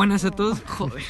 Buenas a todos. Joder.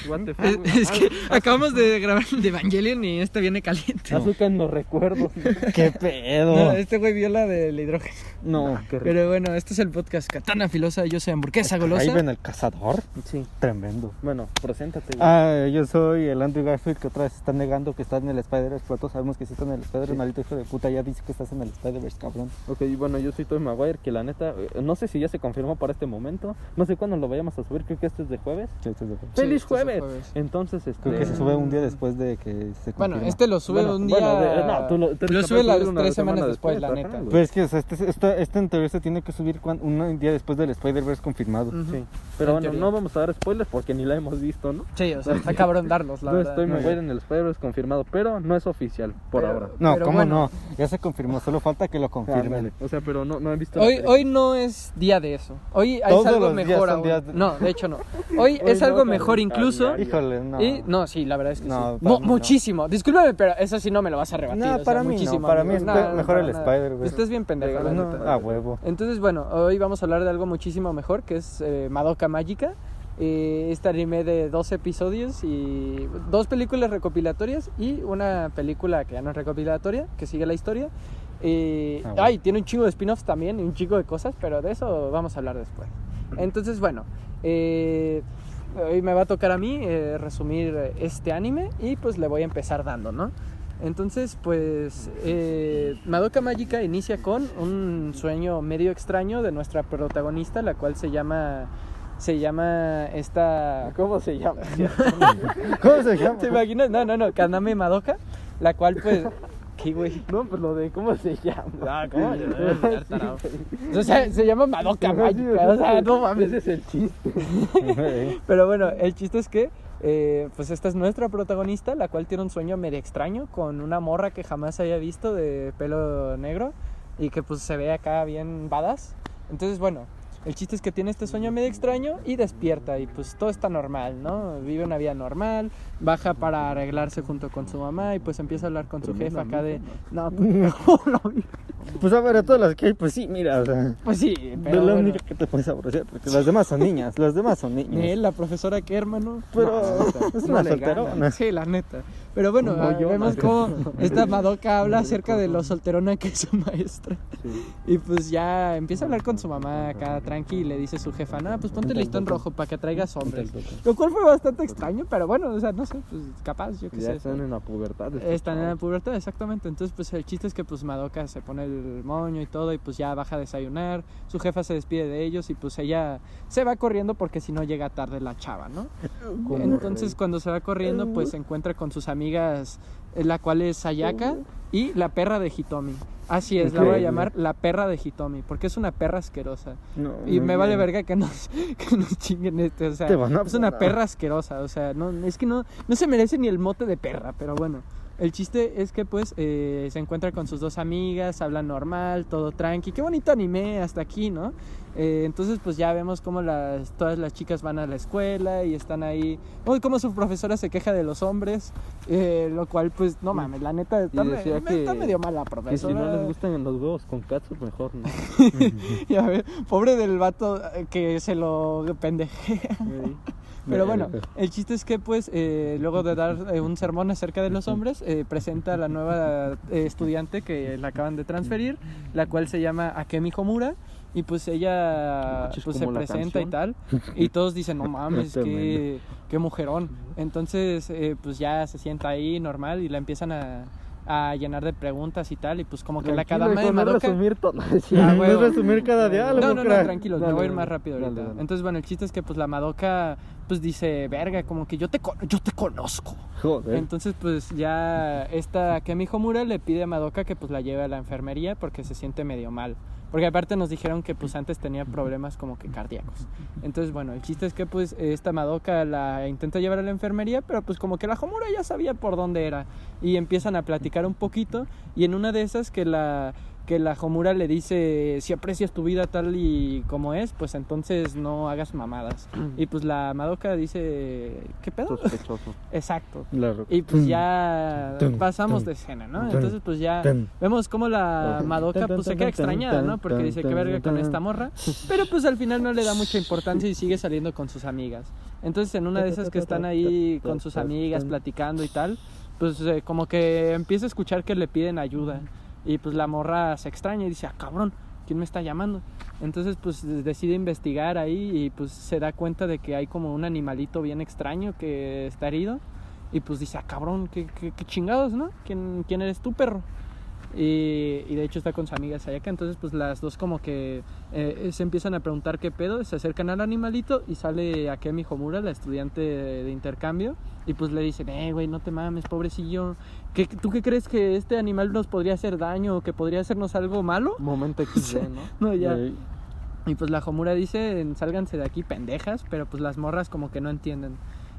Es, que acabamos de grabar el de Evangelion y este viene caliente. Azúcar en los recuerdos. ¿Qué pedo? No, este güey vio la del hidrógeno. No. Qué rico. Pero bueno, este es el podcast Katana Filosa. Yo soy Hamburguesa Golosa. Ahí ven el cazador. Sí. Tremendo. Bueno, preséntate, güey. Ah, yo soy el Andrew Garfield que otra vez está negando que está en el Spider-Verse, pero todos sabemos que sí está en el Spider-Verse, Sí. maldito hijo de puta, ya dice que estás en el Spider-Verse, cabrón. Ok, bueno, yo soy Tobey Maguire, que la neta, eh, no sé si ya se confirmó para este momento. No sé cuándo lo vayamos a subir, creo que este es de jueves. De ¡Feliz este es el jueves! jueves. Entonces, este... Creo que se sube un día después de que se Bueno, confirma. este lo sube Bueno, un día. bueno, de- no, tú lo- tú eres lo capaz sube de las subirlo una tres semana semanas después, la ajá, neta. güey. Pues es que o sea, este, este, este en teoría se tiene que subir cuan- un día después del Spider-Verse confirmado. Ujú. Sí. Pero En bueno, teoría. no vamos a dar spoilers porque ni la hemos visto, ¿no? Sí, o sea, está cabrón darlos, la no verdad. estoy Muy Maguire bien. en el Spider-Verse confirmado, pero no es oficial por Pero- ahora. No, Pero ¿cómo bueno. no? Ya se confirmó, solo falta que lo confirmen. Ándale. O sea, pero no, no he visto la Hoy, película. hoy no es día de eso. Hoy es Todos algo los días mejor son aún. días de- No, de hecho no. Hoy, Hoy es no, algo mejor incluso. Híjole, no. Y no, sí, la verdad es que No, sí. muchísimo. Discúlpame, pero eso sí no me lo vas a rebatir. No, o sea, para mí no, para mí es No, mejor el nada. Spider-Verse. Estás bien pendejo, la No, neta. a huevo. Entonces, bueno, hoy vamos a hablar de algo muchísimo mejor, que es eh, Madoka Mágica. Eh, este anime de dos episodios y dos películas recopilatorias y una película que ya no es recopilatoria, que sigue la historia. Eh, Ah, bueno. Ay, tiene un chingo de spin-offs también y un chingo de cosas, pero de eso vamos a hablar después. Entonces, bueno, eh, hoy me va a tocar a mí eh, resumir este anime y pues le voy a empezar dando, ¿no? Entonces, pues, eh, Madoka Mágica inicia con un sueño medio extraño de nuestra protagonista, la cual se llama, se llama esta, ¿Cómo se llama? ¿Cómo se llama? ¿te imaginas? No, no, no, Kaname Madoka, la cual, pues, ¿qué güey? no, pues lo de cómo se llama. Ah, ¿cómo? O sea, se llama Madoka Mágica, o sea, no mames. Ese es el chiste. Pero bueno, el chiste es que, eh, pues esta es nuestra protagonista, la cual tiene un sueño medio extraño con una morra que jamás había visto de pelo negro y que pues se ve acá bien badass. Entonces, bueno, el chiste es que tiene este sueño medio extraño y despierta y pues todo está normal, ¿no? Vive una vida normal, baja para arreglarse junto con su mamá y pues empieza a hablar con su jefa acá de... No, pues, Pues a ver, a todas las que hay, pues sí, mira, o sea. pues sí, es pero la bueno. única que te puedes apreciar, porque las demás son niñas, las demás son Ni niñas. él, la profesora que hermano. Pero No, es no una solterona. Sí, la neta. Pero bueno, ah, yo, vemos madre. cómo esta Madoka habla acerca de lo solterona que es su maestra. Y pues ya empieza a hablar con su mamá acá tranqui y le dice su jefa, no, pues ponte listón rojo para que traigas hombres. Lo cual fue bastante extraño, pero bueno, o sea, no sé, pues capaz, yo qué Ya sé. están en la pubertad. Están en la pubertad, exactamente. Entonces, pues el chiste es que pues Madoka se pone el moño y todo y pues ya baja a desayunar. Su jefa se despide de ellos y pues ella se va corriendo porque si no llega tarde la chava, ¿no? Entonces cuando se va corriendo pues se encuentra con sus amigas, eh, la cual es Sayaka y la perra de Hitomi. Así es, la voy a llamar la perra de Hitomi porque es una perra asquerosa. No, Y me vale verga que nos, que nos chinguen este, o sea, es una perra asquerosa, o sea, no, es que no, no se merece ni el mote de perra, pero bueno. El chiste es que pues eh, se encuentra con sus dos amigas, hablan normal, todo tranqui, qué bonito anime hasta aquí, ¿no? Eh, entonces pues ya vemos cómo las, todas las chicas van a la escuela y están ahí, oh, cómo su profesora se queja de los hombres, eh, lo cual pues no mames, la neta está, me- que- está medio mala Que profesora. si no les gustan los huevos con katsu, mejor no. Ya ves, pobre del vato que se lo pendejea. Pero bueno, el chiste es que pues eh, luego de dar eh, un sermón acerca de los hombres, eh, presenta a la nueva eh, estudiante que la acaban de transferir, la cual se llama Akemi Homura. Y pues ella Es pues, se la presenta y tal. Y todos dicen, no mames, qué, qué mujerón. Entonces eh, pues ya se sienta ahí normal y la empiezan a, a llenar de preguntas y tal. Y pues como que la Tranquilo, cadama de no Madoka... resumir todo. Ah, No huevo. es resumir cada diálogo, No, no, no, tranquilos, Dale, me voy a ir más rápido dale, ahorita. dale. Entonces, bueno, el chiste es que pues la Madoka pues dice, verga, como que yo te, yo te conozco. Joder. Entonces, pues ya esta Kemi Homura le pide a Madoka que pues la lleve a la enfermería porque se siente medio mal. Porque aparte nos dijeron que pues antes tenía problemas como que cardíacos. Entonces, bueno, el chiste es que pues esta Madoka la intenta llevar a la enfermería, pero pues como que la Homura ya sabía por dónde era. Y empiezan a platicar un poquito y en una de esas que la que la Homura le dice, si aprecias tu vida tal y como es, pues entonces no hagas mamadas. Y pues la Madoka dice, ¿qué pedo? Sospechoso. Exacto. Claro. Y pues ya pasamos de escena, ¿no? Entonces pues ya vemos como la Madoka pues se queda extrañada, ¿no? Porque dice que verga con esta morra. Pero pues al final no le da mucha importancia y sigue saliendo con sus amigas. Entonces en una de esas que están ahí con sus amigas platicando y tal, pues eh, como que empieza a escuchar que le piden ayuda. Y pues la morra se extraña y dice, ah, cabrón, ¿quién me está llamando? Entonces pues decide investigar ahí y pues se da cuenta de que hay como un animalito bien extraño que está herido. Y pues dice, ah, cabrón, qué, chingados, ¿no? ¿Quién, ¿Quién eres tú, perro? Y, de hecho está con su amiga Sayaka, entonces pues las dos como que eh, se empiezan a preguntar qué pedo, se acercan al animalito y sale Akemi Homura, la estudiante de, de intercambio, y pues le dicen, eh, güey, no te mames, pobrecillo, ¿Qué, ¿tú qué crees que este animal nos podría hacer daño o que podría hacernos algo malo? Momento XD, ¿no? no, ya. Y pues la Homura dice, sálganse de aquí pendejas, pero pues las morras como que no entienden.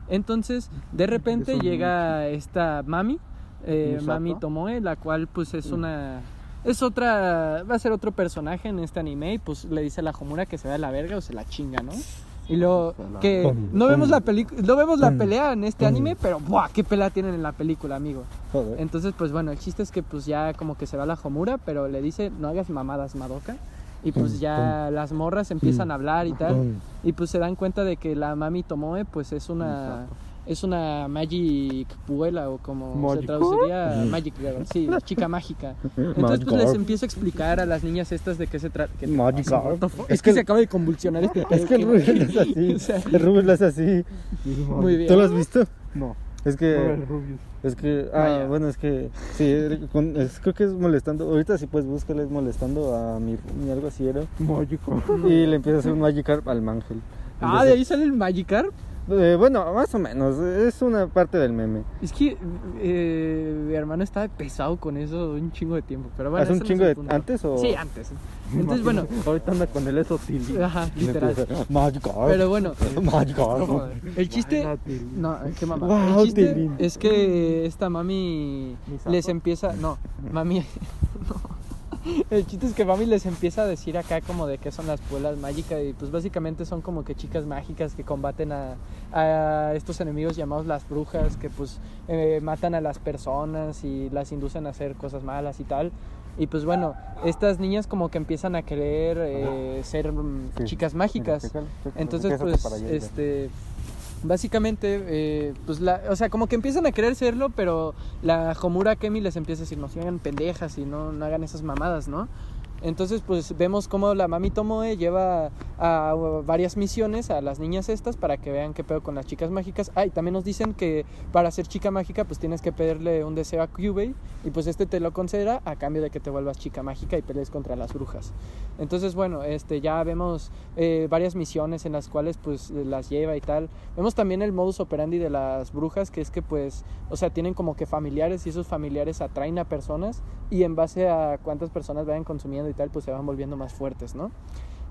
Entonces, de repente llega esta mami, eh, Mami Tomoe, la cual pues es una... Es otra... Va a ser otro personaje en este anime y pues le dice a la Homura que se va a la verga o se la chinga, ¿no? Y luego que no vemos la película, no vemos la pelea en este anime, pero ¡buah! qué pelea tienen en la película, amigo. Entonces, pues bueno, el chiste es que pues ya como que se va la Homura, pero le dice, "No hagas mamadas, Madoka." Y pues ya las morras empiezan a hablar y tal, y pues se dan cuenta de que la Mami Tomoe pues es una es una Magic Puela o como se traduciría Magic Girl, sí, la chica mágica. Entonces pues les empiezo a explicar a las niñas estas de qué se trata. Magic Girl. Es, que, se acaba de convulsionar este Es que el Rubio es así. o sea, el Rubio es así. Muy bien. ¿Tú lo has visto? No. Es que es que ah, Vaya. bueno, es que sí, con- es- creo que es molestando. Ahorita sí pues búscale es molestando a mi, mi algo así era. Mágico. Y le empieza a hacer un Magikarp al Mangel. Ah, de ahí sale el Magikarp. Eh, bueno, más o menos, es una parte del meme. Es que eh, mi hermano estaba pesado con eso un chingo de tiempo. Pero bueno, ¿Hace un no chingo de punto. antes o Sí, antes. Entonces, bueno, Ahorita anda con el eso Tilly. ajá, literal. Pero bueno, Magikarp. el chiste. No, qué mamá. Wow, el chiste es que esta mami les empieza. No, mami. El chiste es que mami les empieza a decir acá como de qué son las puelas mágicas y pues básicamente son como que chicas mágicas que combaten a, a estos enemigos llamados las brujas que pues eh, matan a las personas y las inducen a hacer cosas malas y tal. Y pues bueno, estas niñas como que empiezan a querer eh, ser mm, Sí. chicas mágicas. Entonces, pues, este, básicamente, eh, pues, la, o sea, como que empiezan a querer serlo, pero la Homura Kemi les empieza a decir, no se hagan pendejas y no, no hagan esas mamadas, ¿no? Entonces, pues vemos cómo la mami Tomoe lleva a, varias misiones a las niñas estas para que vean qué pedo con las chicas mágicas. Ah, y también nos dicen que para ser chica mágica, pues tienes que pedirle un deseo a Kyubey y pues este te lo concederá a cambio de que te vuelvas chica mágica y pelees contra las brujas. Entonces, bueno, este, ya vemos eh, varias misiones en las cuales pues las lleva y tal. Vemos también el modus operandi de las brujas, que es que pues, o sea, tienen como que familiares y esos familiares atraen a personas y en base a cuántas personas vayan consumiendo y tal, pues se van volviendo más fuertes, ¿no?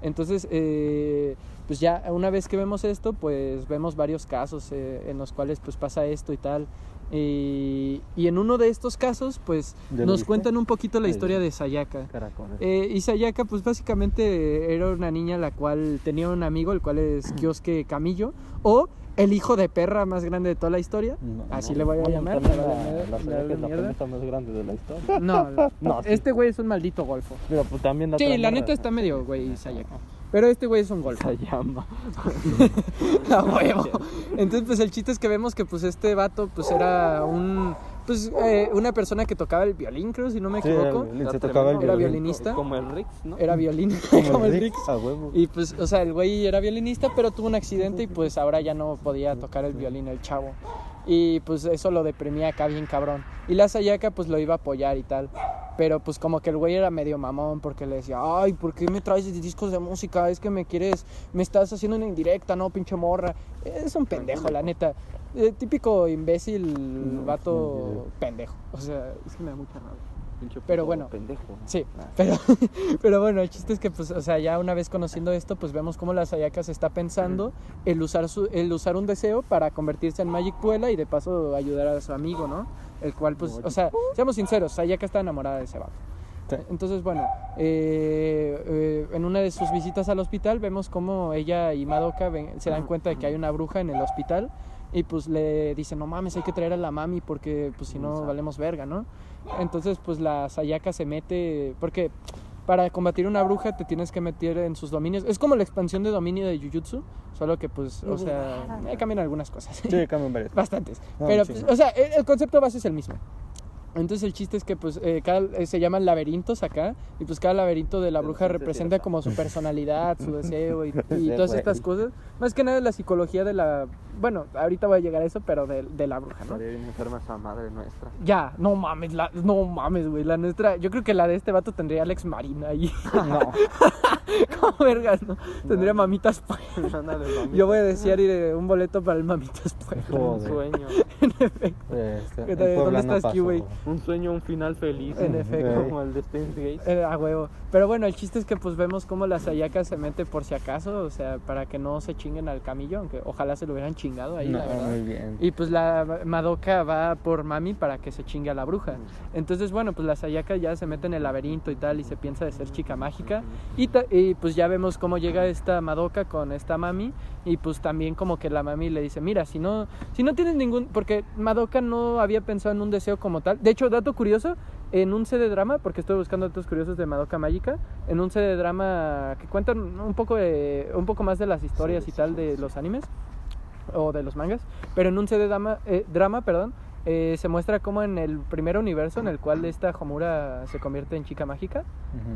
Entonces, eh, pues ya una vez que vemos esto, pues vemos varios casos eh, en los cuales pues pasa esto y tal. Y, y en uno de estos casos, pues ¿Ya lo nos viste? cuentan un poquito la Ahí historia de Sayaka. Eh, y Sayaka, pues básicamente era una niña la cual tenía un amigo, el cual es Kioske Camillo, o el hijo de perra más grande de toda la historia. No, Así no. le voy a llamar. la, la, es la mierda. más grande de la historia. No, No, este güey es un maldito golfo. Pero pues también la Sí, la neta está medio güey Sayaka. Pero este güey es un golfo. Se llama. A huevo. Entonces, pues el chiste es que vemos que pues este vato pues era un pues eh, una persona que tocaba el violín, creo, si no me Sí, era equivoco. violín, se Era tocaba el Era violín. violinista. Como el Rix, ¿no? Era violín, Como como el Rick, Rix. a huevo. Y pues, o sea, el güey era violinista, pero tuvo un accidente y pues ahora ya no podía tocar el violín el chavo. Y pues eso lo deprimía acá bien cabrón. Y la Sayaka pues lo iba a apoyar y tal. Pero pues como que el güey era medio mamón porque le decía, ay, ¿por qué me traes discos de música? Es que me quieres, me estás haciendo una indirecta, no, pinche morra. Es un pendejo, la neta. Eh, típico imbécil, vato pendejo. O sea, es que me da mucha rabia. Pero bueno. Pendejo. Sí, pero, pero bueno, el chiste es que, pues, o sea, ya una vez conociendo esto, pues vemos cómo la Sayaka se está pensando el usar, su, el usar un deseo para convertirse en Magic Puela y de paso ayudar a su amigo, ¿no? El cual, pues, o sea, seamos sinceros, Sayaka está enamorada de ese vato. Sí. Entonces, bueno, eh, eh, en una de sus visitas al hospital vemos como ella y Madoka ven- se dan cuenta de que hay una bruja en el hospital y pues le dicen, no mames, hay que traer a la mami porque pues si no valemos verga, ¿no? Entonces pues la Sayaka se mete, porque para combatir una bruja te tienes que meter en sus dominios. Es como la expansión de dominio de Jujutsu, solo que pues, o sea, ahí cambian algunas cosas. Sí, cambian varias. Bastantes. No, Pero, sí. pues, o sea, el, el concepto base es el mismo. Entonces el chiste es que pues eh, cada, eh, se llaman laberintos acá y pues cada laberinto de la bruja representa como su personalidad, su deseo y, todas güey. estas cosas. Más que nada la psicología de la... Bueno, ahorita voy a llegar a eso, pero de, de la bruja, ¿no? Estaría bien enferma esa madre nuestra. Ya, no mames, la, no mames, güey, la nuestra... Yo creo que la de este vato tendría Alex Marina ahí. No. como vergas, ¿no? Tendría mamitas pues. Ándale, mamita. Yo voy a desear ir eh, un boleto para el mamitas pues. Un sueño. en efecto. Este. ¿Dónde Puebla no estás, pasó. Un sueño, un final feliz. En efecto. Como el de Steins Gate. Eh, a huevo. Pero bueno, el chiste es que pues vemos cómo la Sayaka se mete por si acaso, o sea, para que no se chinguen al camillo, aunque ojalá se lo hubieran chingado ahí, No, la verdad. muy bien. Y pues la Madoka va por Mami para que se chingue a la bruja. Entonces, bueno, pues la Sayaka ya se mete en el laberinto y tal y se piensa de ser chica mágica. Y, ta- y pues ya vemos cómo llega esta Madoka con esta Mami y pues también como que la Mami le dice, mira, si no, si no tienes ningún... Porque Madoka no había pensado en un deseo como tal. De hecho, dato curioso, en un CD drama, porque estoy buscando datos curiosos de Madoka Mágica, en un CD drama que cuentan un poco, de, un poco más de las historias y tal de los animes o de los mangas, pero en un CD drama, eh, drama perdón, eh, se muestra como en el primer universo en el cual esta Homura se convierte en chica mágica,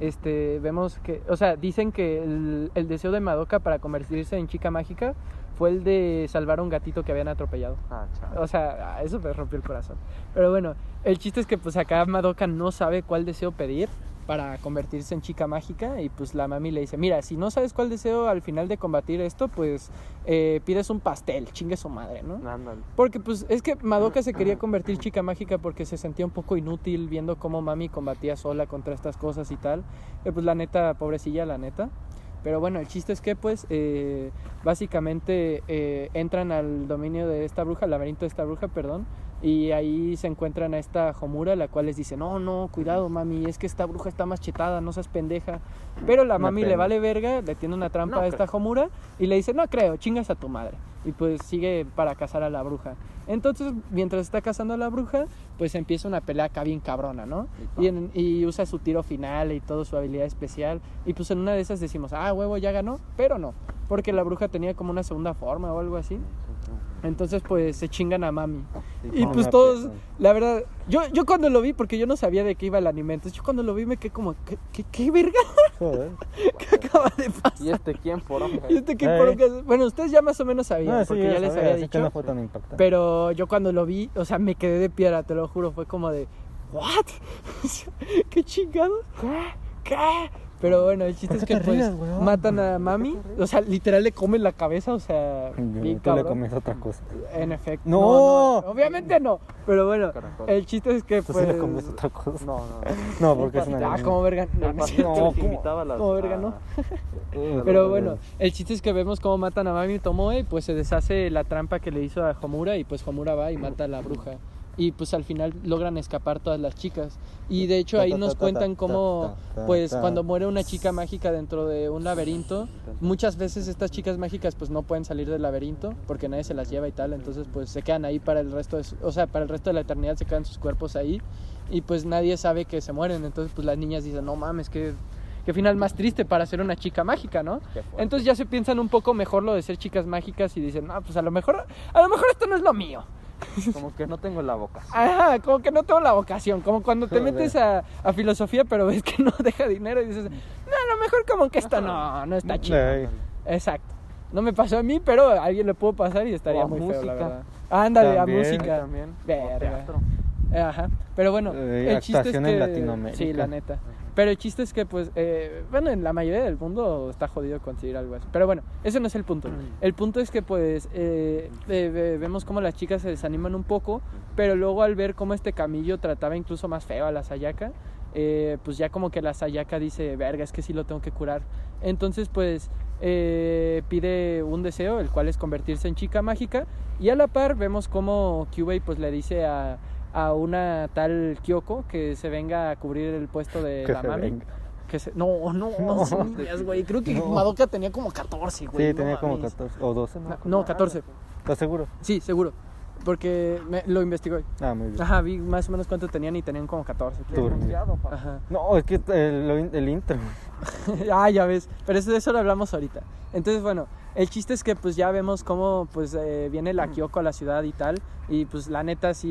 este, vemos que, o sea, dicen que el, el deseo de Madoka para convertirse en chica mágica fue el de salvar a un gatito que habían atropellado. Ah. O sea, eso me rompió el corazón. Pero bueno, el chiste es que pues acá Madoka no sabe cuál deseo pedir para convertirse en chica mágica y pues la mami le dice, mira, si no sabes cuál deseo al final de combatir esto, pues eh, pides un pastel, chingue su madre, ¿no? Porque pues es que Madoka se quería convertir chica mágica porque se sentía un poco inútil viendo cómo mami combatía sola contra estas cosas y tal. Eh, pues la neta, pobrecilla, la neta. Pero bueno, el chiste es que pues eh, básicamente eh, entran al dominio de esta bruja, al laberinto de esta bruja, perdón. Y ahí se encuentran a esta Homura, la cual les dice, no, no, cuidado mami, es que esta bruja está más chetada, no seas pendeja. Pero la Una mami le vale verga, le tiene una trampa No a esta Homura y le dice, no creo, chingas a tu madre. Y pues sigue para cazar a la bruja. Entonces, mientras está cazando a la bruja, pues empieza una pelea acá bien cabrona, ¿no? Y, en- y usa su tiro final y toda su habilidad especial. Y pues en una de esas decimos, ah, huevo, ya ganó. Pero no, porque la bruja tenía como una segunda forma o algo así. Entonces, pues se chingan a mami. Y pues todos, la verdad, yo, yo cuando lo vi, porque yo no sabía de qué iba el anime, entonces yo cuando lo vi me quedé como, ¿qué, qué, qué verga? Joder. ¿Qué acaba de pasar? ¿Y este quién por ¿Y este qué Eh. poronga es? Bueno, ustedes ya más o menos sabían, No, sí, porque ya les había dicho. que no fue tan impactante. Pero yo cuando lo vi, o sea, me quedé de piedra, te lo juro, fue como de, ¿what? ¿Qué chingados? ¿Qué? Pero bueno, el chiste ¿Por es que pues matan a mami, o sea, literal le comen la cabeza, o sea, bien le comes otra cosa. En efecto. ¡No! obviamente no. Pero bueno, Caracol. el chiste es que pues. sí le comes otra cosa. No, no. No, porque es una Ah, como verga. No, no como verga, ¿no? a- Pero bueno, el chiste es que vemos cómo matan a Mami Tomoe y pues se deshace la trampa que le hizo a Homura y pues Homura va y mata a la bruja. Y pues al final logran escapar todas las chicas. Y de hecho ahí nos ta, cuentan ta, cómo pues cuando muere una chica mágica dentro de un laberinto, muchas veces estas chicas mágicas pues no pueden salir del laberinto porque nadie se las lleva y tal, entonces pues se quedan ahí para el resto de su- o sea, para el resto de la eternidad se quedan sus cuerpos ahí y pues nadie sabe que se mueren, entonces pues las niñas dicen, "No mames, que qué final más triste para ser una chica mágica, ¿no?" Entonces ya se piensan un poco mejor lo de ser chicas mágicas y dicen, ah, pues a lo mejor, a lo mejor esto no es lo mío. Como que no tengo la boca. Ajá, como que no tengo la vocación, como cuando te metes a, a filosofía pero ves que no deja dinero y dices, no, a lo mejor como que esto no, no está chido. Exacto. No me pasó a mí, pero a alguien le puedo pasar y estaría O a muy feo, la música. verdad. Ándale, a música. También. Verga. O teatro. Ajá. Pero bueno, Eh, el chiste es que en Latinoamérica. sí, la neta. Pero el chiste es que pues eh, bueno, en la mayoría del mundo está jodido conseguir algo así. Pero bueno, ese no es el punto. El punto es que pues eh, eh, ve- vemos como las chicas se desaniman un poco, pero luego al ver cómo este camillo trataba incluso más feo a la Sayaka, eh, pues ya como que la Sayaka dice, verga, es que sí lo tengo que curar. Entonces pues pide un deseo, el cual es convertirse en chica mágica, y a la par vemos como Kyubey pues le dice a, a una tal Kyoko que se venga a cubrir el puesto de Que la mami. venga. Que se... No, no, No. sí, niñas, güey. Creo que No. Madoka tenía como 14, güey. Sí, no tenía como mames. 14 o 12, ¿no? No, 14. ¿Estás seguro? Sí, seguro. Porque me- lo investigó. Ah, muy bien. Ajá, vi más o menos cuánto tenían y tenían como 14. Tú. Demasiado, pa. Ajá. No, es que el, lo in- el intro. ah, ya ves. Pero eso, de eso lo hablamos ahorita. Entonces, bueno, el chiste es que pues ya vemos cómo pues eh, viene la Kyoko a la ciudad y tal. Y pues la neta sí...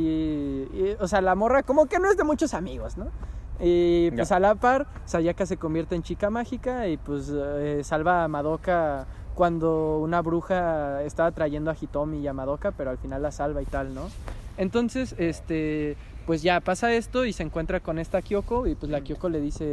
y, o sea, la morra como que no es de muchos amigos, ¿no? Y pues Ya. a la par, Sayaka se convierte en chica mágica y pues eh, salva a Madoka cuando una bruja estaba trayendo a Hitomi y a Madoka, pero al final la salva y tal, ¿no? Entonces, este, pues ya pasa esto y se encuentra con esta Kyoko y pues la Kyoko le dice,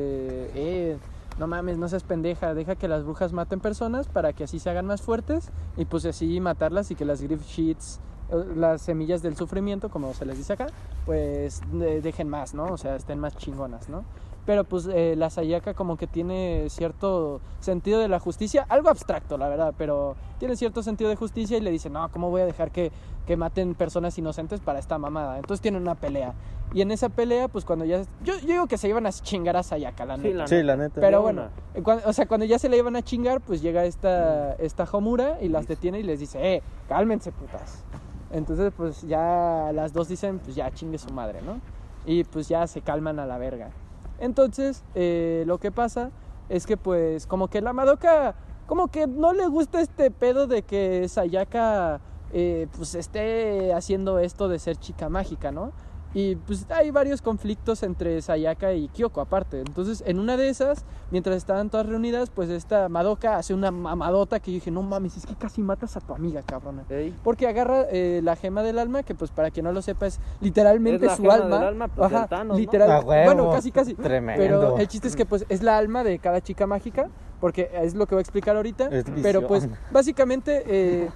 eh, no mames, no seas pendeja, deja que las brujas maten personas para que así se hagan más fuertes y pues así matarlas y que las grief sheets, eh, las semillas del sufrimiento, como se les dice acá, pues de- dejen más, ¿no? O sea, estén más chingonas, ¿no? Pero pues eh, la Sayaka como que tiene cierto sentido de la justicia, algo abstracto, la verdad, pero tiene cierto sentido de justicia y le dice, no, ¿cómo voy a dejar que, que maten personas inocentes para esta mamada? Entonces tienen una pelea. Y en esa pelea, pues cuando ya... Yo, yo digo que se iban a chingar a Sayaka, la Sí, neta. la Sí, la neta. Pero bueno, eh, cuan- o sea, cuando ya se le iban a chingar, pues llega esta, esta Homura y las detiene y les dice, eh, cálmense, putas. Entonces, pues ya las dos dicen, pues ya chingue su madre, ¿no? Y pues ya se calman a la verga. Entonces, eh, lo que pasa es que pues como que la Madoka, como que no le gusta este pedo de que Sayaka eh, pues esté haciendo esto de ser chica mágica, ¿no? Y pues hay varios conflictos entre Sayaka y Kyoko aparte. Entonces, en una de esas, mientras estaban todas reunidas, pues esta Madoka hace una mamadota que yo dije, no mames, es que casi matas a tu amiga, cabrona. Ey, Porque agarra eh, la gema del alma, que pues para quien no lo sepa es literalmente Es la su gema alma. del alma, pues, Thanos, ¿no? literal. Bueno, casi casi. Tremendo. Pero el chiste es que pues es la alma de cada chica mágica, porque es lo que voy a explicar ahorita. Es Pero visión. pues básicamente eh,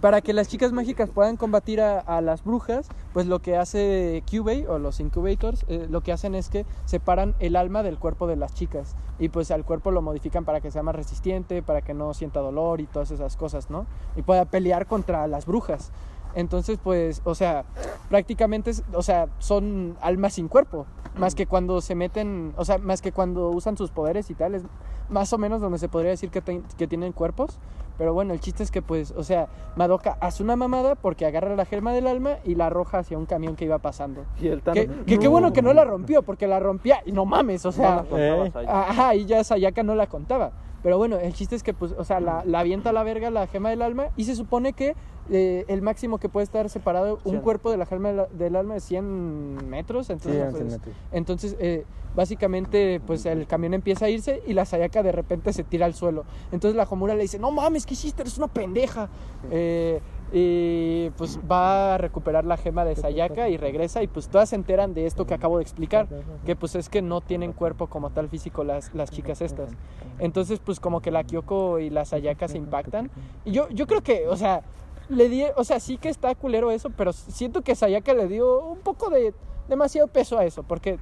para que las chicas mágicas puedan combatir a, las brujas, pues lo que hace Cubey o los Incubators, eh, lo que hacen es que separan el alma del cuerpo de las chicas y pues al cuerpo lo modifican para que sea más resistente, para que no sienta dolor y todas esas cosas, ¿no? Y pueda pelear contra las brujas. Entonces, pues, o sea, prácticamente, o sea, son almas sin cuerpo. Más que cuando se meten, o sea, más que cuando usan sus poderes y tal, es más o menos donde se podría decir que tienen cuerpos. Pero bueno, el chiste es que, pues, o sea, Madoka hace una mamada porque agarra la gema del alma y la arroja hacia un camión que iba pasando. y el Thanos. Que, que qué bueno que no la rompió, porque la rompía y no mames, o sea, No eh. Ajá, y ya Sayaka no la contaba. Pero bueno, el chiste es que, pues, o sea, la, la avienta a la verga la gema del alma y se supone que eh, el máximo que puede estar separado un cuerpo de la gema del, del alma es 100 metros. Entonces, en pues, entonces eh, básicamente, pues el camión empieza a irse y la Sayaka de repente se tira al suelo. Entonces la Homura le dice, no mames, ¿qué hiciste? Eres una pendeja. Eh, y pues va a recuperar la gema de Sayaka y regresa y pues todas se enteran de esto que acabo de explicar, que pues es que no tienen cuerpo como tal físico las, las chicas estas. Entonces pues como que la Kyoko y la Sayaka se impactan. Y yo, yo creo que, o sea, le di, o sea, sí que está culero eso, pero siento que Sayaka le dio un poco de demasiado peso a eso, porque,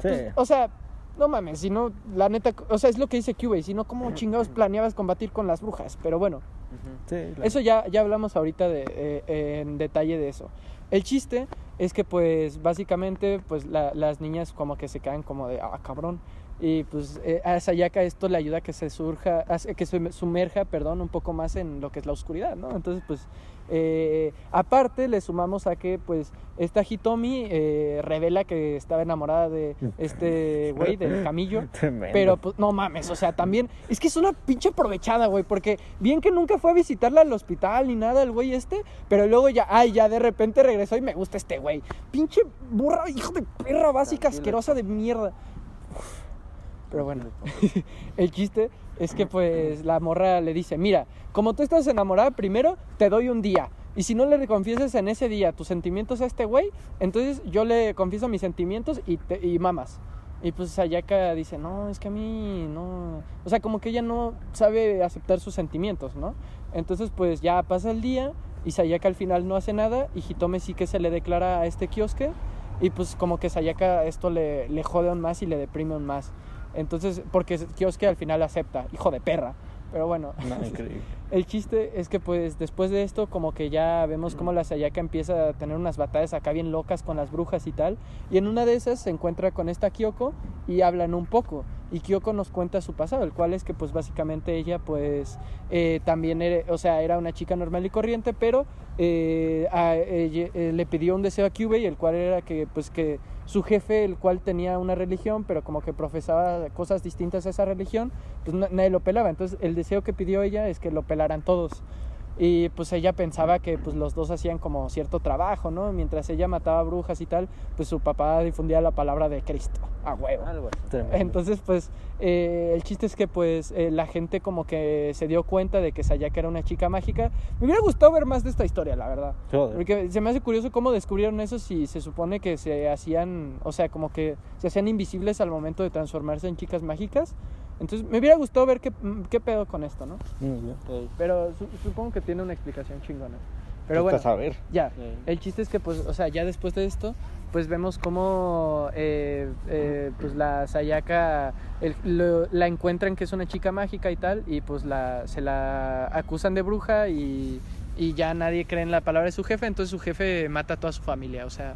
Sí. pues, o sea, no mames, si no, la neta, o sea, es lo que dice Cubey, si no, ¿cómo chingados planeabas combatir con las brujas? Pero bueno. Sí, eso ya, ya hablamos ahorita de, eh, en detalle de eso. El chiste es que pues básicamente pues la- las niñas como que se quedan como de, ah, cabrón. Y pues eh, a Sayaka esto le ayuda a que se surja, a que se sumerja, perdón, un poco más en lo que es la oscuridad, ¿no? Entonces pues eh, aparte le sumamos a que pues esta Hitomi eh, revela que estaba enamorada de este güey, del camillo. Tremendo. Pero pues no mames, o sea, también es que es una pinche aprovechada, güey, porque bien que nunca fue a visitarla al hospital ni nada el güey este, pero luego ya, ay, ya de repente regresó y me gusta este güey. Pinche burra, hijo de perra básica Tranquilo. asquerosa de mierda. Pero bueno, el chiste es que pues la morra le dice, mira, como tú estás enamorada, primero te doy un día. Y si no le confiesas en ese día tus sentimientos a este güey, entonces yo le confieso mis sentimientos y, te, y mamas. Y pues Sayaka dice, no, es que a mí no... O sea, como que ella no sabe aceptar sus sentimientos, ¿no? Entonces pues ya pasa el día y Sayaka al final no hace nada y Hitome sí que se le declara a este kiosque y pues como que Sayaka esto le, le jode aún más y le deprime aún más. Entonces, porque Kioske al final acepta, hijo de perra. Pero bueno, No, el chiste es que pues después de esto como que ya vemos como la Sayaka empieza a tener unas batallas acá bien locas con las brujas y tal. Y en una de esas se encuentra con esta Kyoko y hablan un poco. Y Kyoko nos cuenta su pasado, el cual es que pues básicamente ella pues eh, también era, o sea, era una chica normal y corriente, pero eh, eh, le pidió un deseo a Kyubey, el cual era que pues que su jefe, el cual tenía una religión, pero como que profesaba cosas distintas a esa religión, pues na- nadie lo pelaba. Entonces el deseo que pidió ella es que lo pelaran todos. Y pues ella pensaba que pues los dos hacían como cierto trabajo, ¿no? Mientras ella mataba brujas y tal, pues su papá difundía la palabra de Cristo, a huevo. Algo. Entonces, pues, eh, el chiste es que, pues, eh, la gente como que se dio cuenta de que Sayaka era una chica mágica. Me hubiera gustado ver más de esta historia, la verdad. Joder. Porque se me hace curioso cómo descubrieron eso si se supone que se hacían, o sea, como que se hacían invisibles al momento de transformarse en chicas mágicas. Entonces, me hubiera gustado ver qué, mm, qué pedo con esto, ¿no? Pero su- supongo que tiene una explicación chingona. Pero bueno, Estás a ver. ya. El chiste es que, pues, o sea, ya después de esto, pues vemos cómo, eh, eh, pues, la Sayaka el- lo- la encuentran que es una chica mágica y tal, y pues la, se la acusan de bruja y, y ya nadie cree en la palabra de su jefe, entonces su jefe mata a toda su familia, o sea,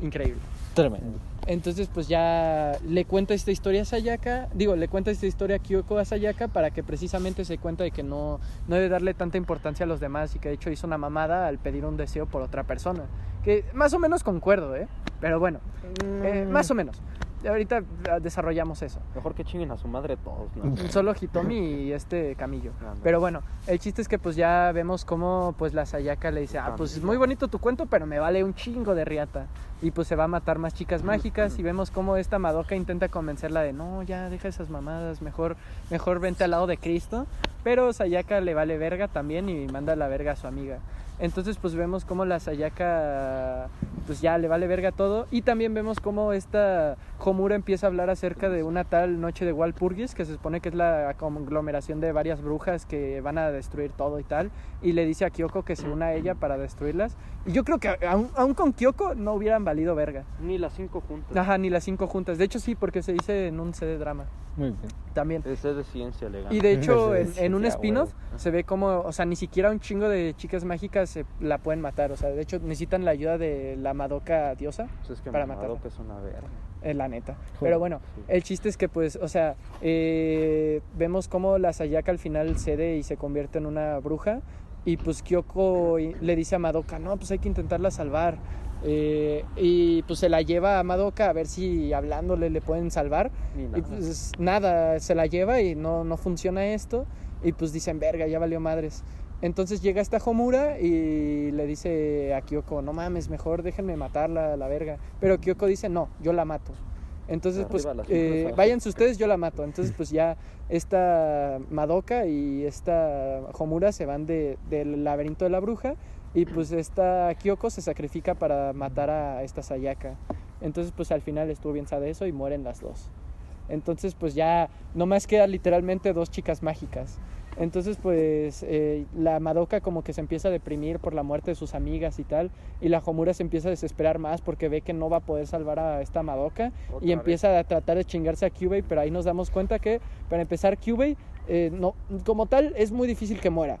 increíble. Tremendo. Entonces, pues ya le cuenta esta historia a Sayaka, digo, le cuenta esta historia a Kyoko a Sayaka para que precisamente se cuenta de que no, no debe darle tanta importancia a los demás y que de hecho hizo una mamada al pedir un deseo por otra persona. Que más o menos concuerdo, ¿eh? Pero bueno, eh, más o menos. Ahorita ah, desarrollamos eso. Mejor que chinguen a su madre todos, ¿no? Solo Hitomi y este Camillo. Anda. Pero bueno, el chiste es que pues ya vemos cómo pues la Sayaka le dice, ah, pues es muy bonito tu cuento, pero me vale un chingo de riata. Y pues se va a matar más chicas mágicas y vemos cómo esta Madoka intenta convencerla de, no, ya deja esas mamadas, mejor, mejor vente al lado de Cristo. Pero Sayaka le vale verga también y manda la verga a su amiga. Entonces pues vemos cómo la Sayaka pues ya le vale verga todo y también vemos cómo esta Homura empieza a hablar acerca de una tal noche de Walpurgis que se supone que es la conglomeración de varias brujas que van a destruir todo y tal y le dice a Kyoko que se una a ella para destruirlas y yo creo que aún, aún con Kyoko no hubieran valido verga Ni las cinco juntas. ajá ni las cinco juntas de hecho sí porque se dice en un CD drama Muy bien. también Ese es de ciencia legal. y de hecho, en, un spin-off se ve como, o sea, ni siquiera un chingo de chicas mágicas se la pueden matar. O sea, de hecho, necesitan la ayuda de la Madoka diosa, Pues es que para Madoka matarla. es una verga. Eh, la neta. Pero bueno, el chiste es que, pues, o sea, eh, vemos cómo la Sayaka al final cede y se convierte en una bruja. Y pues Kyoko le dice a Madoka, no, pues hay que intentarla salvar. Eh, y pues se la lleva a Madoka a ver si hablándole le pueden salvar. Y pues nada, se la lleva y no, no funciona esto. Y pues dicen, verga, ya valió madres. Entonces llega esta Homura y le dice a Kyoko, no mames, mejor déjenme matarla a la verga. Pero Kyoko dice, no, yo la mato. Entonces, pues, eh, váyanse ustedes, yo la mato. Entonces, pues ya esta Madoka y esta Homura se van de- del laberinto de la bruja. Y pues esta Kyoko se sacrifica para matar a esta Sayaka. Entonces, pues al final estuvo bien sabe eso y mueren las dos. Entonces, pues ya nomás quedan literalmente dos chicas mágicas. Entonces, pues eh, la Madoka como que se empieza a deprimir por la muerte de sus amigas y tal. Y la Homura se empieza a desesperar más porque ve que no va a poder salvar a esta Madoka. Otra y empieza a tratar de chingarse a Kyubey. Pero ahí nos damos cuenta que, para empezar, Kyubey, eh, no, como tal, es muy difícil que muera.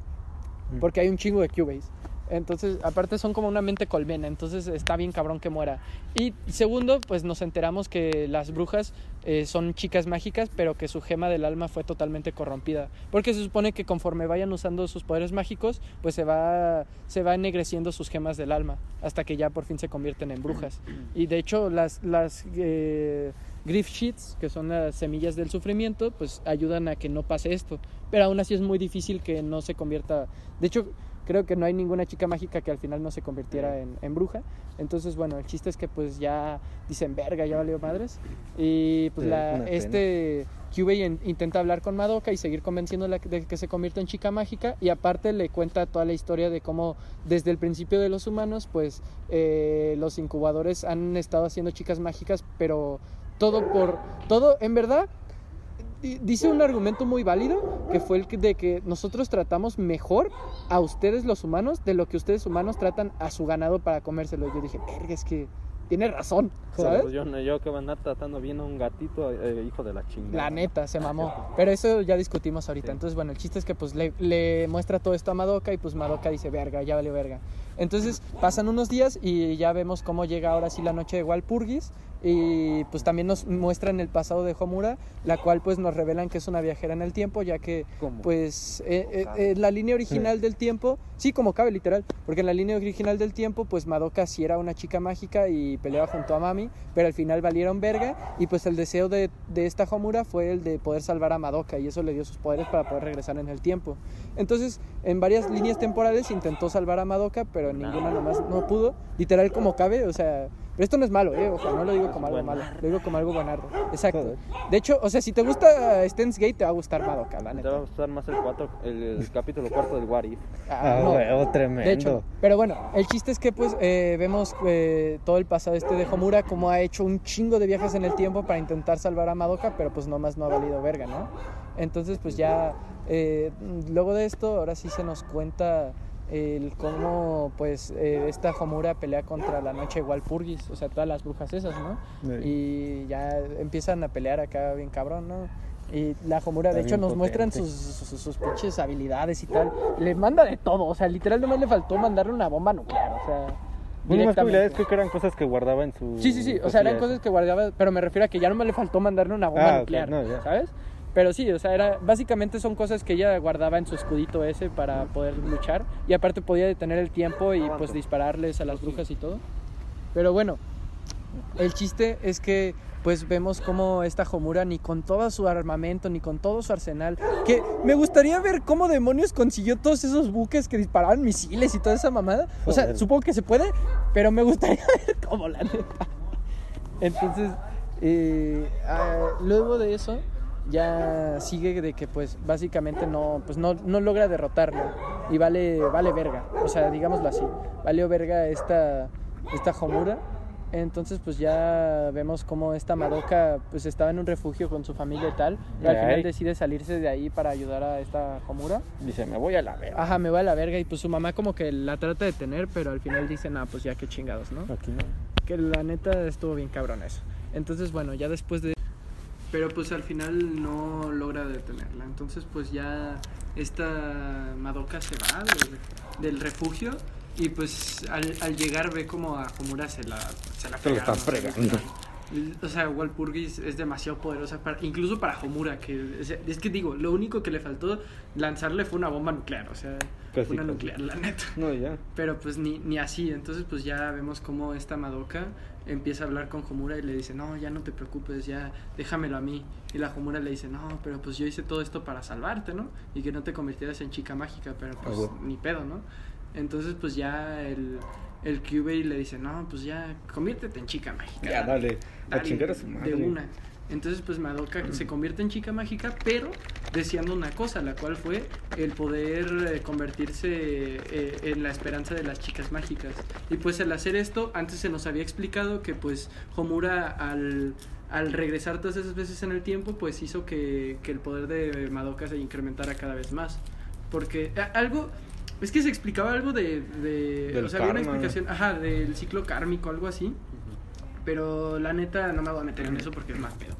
Porque hay un chingo de Cubeys. Entonces, aparte son como una mente colmena, entonces está bien cabrón que muera. Y segundo, pues nos enteramos que las brujas eh, son chicas mágicas, pero que su gema del alma fue totalmente corrompida. Porque se supone que conforme vayan usando sus poderes mágicos, pues se va, se va ennegreciendo sus gemas del alma, hasta que ya por fin se convierten en brujas. Y de hecho, las, las eh, Grief Sheets, que son las semillas del sufrimiento, pues ayudan a que no pase esto. Pero aún así es muy difícil que no se convierta. De hecho, creo que no hay ninguna chica mágica que al final no se convirtiera en, en bruja. Entonces, bueno, el chiste es que pues ya dicen, verga, ya valió madres. Y pues Sí, la, este Kyubey in- intenta hablar con Madoka y seguir convenciéndola de que se convierta en chica mágica. Y aparte le cuenta toda la historia de cómo desde el principio de los humanos, pues eh, los incubadores han estado haciendo chicas mágicas, pero todo por... Todo, en verdad, dice un argumento muy válido que fue el de que nosotros tratamos mejor a ustedes los humanos de lo que ustedes humanos tratan a su ganado para comérselo. Yo dije, verga, es que tiene razón, ¿sabes? pues yo, yo que van a andar tratando bien a un gatito, eh, hijo de la chingada. La neta, se mamó. Pero eso ya discutimos ahorita. Sí. Entonces, bueno, el chiste es que pues le, le muestra todo esto a Madoka y pues Madoka dice, verga, ya valió verga. Entonces pasan unos días y ya vemos cómo llega ahora sí la noche de Walpurgis y pues también nos muestran el pasado de Homura, la cual pues nos revelan que es una viajera en el tiempo, ya que ¿Cómo? pues eh, eh, eh, la línea original del tiempo, sí, como cabe literal, porque en la línea original del tiempo pues Madoka sí era una chica mágica y peleaba junto a Mami, pero al final valieron verga y pues el deseo de, de esta Homura fue el de poder salvar a Madoka y eso le dio sus poderes para poder regresar en el tiempo. Entonces, en varias líneas temporales intentó salvar a Madoka, pero en ninguna nomás no pudo, literal como cabe, o sea, pero esto no es malo, eh, ojo, no lo digo como algo malo, lo digo como algo buenardo. Exacto. De hecho, o sea, si te gusta Steins Gate te va a gustar Madoka, la Te neta. va a gustar más el, cuatro, el, el capítulo cuarto del What If. Ah, Ah, no. huevo, tremendo. De hecho, pero bueno, el chiste es que pues eh, vemos eh, todo el pasado este de Homura, como ha hecho un chingo de viajes en el tiempo para intentar salvar a Madoka, pero pues nomás no ha valido verga, ¿no? Entonces pues ya, eh, luego de esto, ahora sí se nos cuenta el cómo pues eh, esta Homura pelea contra la noche de Walpurgis, o sea, todas las brujas esas, ¿no? Sí. Y ya empiezan a pelear acá bien cabrón, ¿no? Y la Homura, de hecho, nos muestran potente. sus, sus, sus pinches habilidades y tal. Le manda de todo, o sea, literal nomás le faltó mandarle una bomba nuclear, o sea. Bueno, más habilidades creo que eran cosas que guardaba en su. Sí, sí, sí, o sea, eran cosas que guardaba, pero me refiero a que ya no me le faltó mandarle una bomba Ah, nuclear, no, ya. ¿sabes? Pero sí, o sea, era, básicamente son cosas que ella guardaba en su escudito ese para poder luchar. Y aparte podía detener el tiempo y pues dispararles a las brujas y todo. Pero bueno, el chiste es que pues vemos como esta Homura ni con todo su armamento, ni con todo su arsenal, que me gustaría ver cómo demonios consiguió todos esos buques que disparaban misiles y toda esa mamada. O sea, Joder. supongo que se puede, pero me gustaría ver cómo la neta. Entonces, eh, ah, luego de eso, ya sigue de que pues básicamente no, pues no, no logra derrotarlo y vale, vale verga, o sea, digámoslo así, valió verga esta, esta Homura. Entonces pues ya vemos cómo esta Madoka pues estaba en un refugio con su familia y tal, y al final decide salirse de ahí para ayudar a esta Homura. Dice, me voy a la verga. Ajá, me va a la verga y pues su mamá como que la trata de tener, pero al final dice, nah, pues ya qué chingados, ¿no? Aquí no. que la neta estuvo bien cabrón eso. Entonces, bueno, ya después de... Pero pues al final no logra detenerla. Entonces pues ya esta Madoka se va del, del refugio y pues al, al llegar ve como a Homura se la, se la Se o sea, fregando. O sea, Walpurgis es demasiado poderosa, para, incluso para Homura, que o sea, es que digo, lo único que le faltó lanzarle fue una bomba nuclear, o sea, Casi, una casi. nuclear, la neta. No, ya. Pero pues ni, ni así, entonces pues ya vemos cómo esta Madoka empieza a hablar con Homura y le dice, no, ya no te preocupes, ya déjamelo a mí. Y la Homura le dice, no, pero pues yo hice todo esto para salvarte, ¿no? Y que no te convirtieras en chica mágica, pero pues ni pedo, ¿no? Entonces pues ya el, el Kyubey le dice, no, pues ya conviértete en chica mágica. Ya, dale. A Dale, chingar a su madre. De una. Entonces, pues Madoka se convierte en chica mágica, pero deseando una cosa, la cual fue el poder eh, convertirse eh, en la esperanza de las chicas mágicas. Y pues al hacer esto, antes se nos había explicado que pues Homura al, al regresar todas esas veces en el tiempo, pues hizo que, que el poder de Madoka se incrementara cada vez más. Porque a- algo... Es que se explicaba algo de... de o sea, había una explicación, ajá, del ciclo kármico, algo así. Pero la neta no me voy a meter en eso porque es más pedo.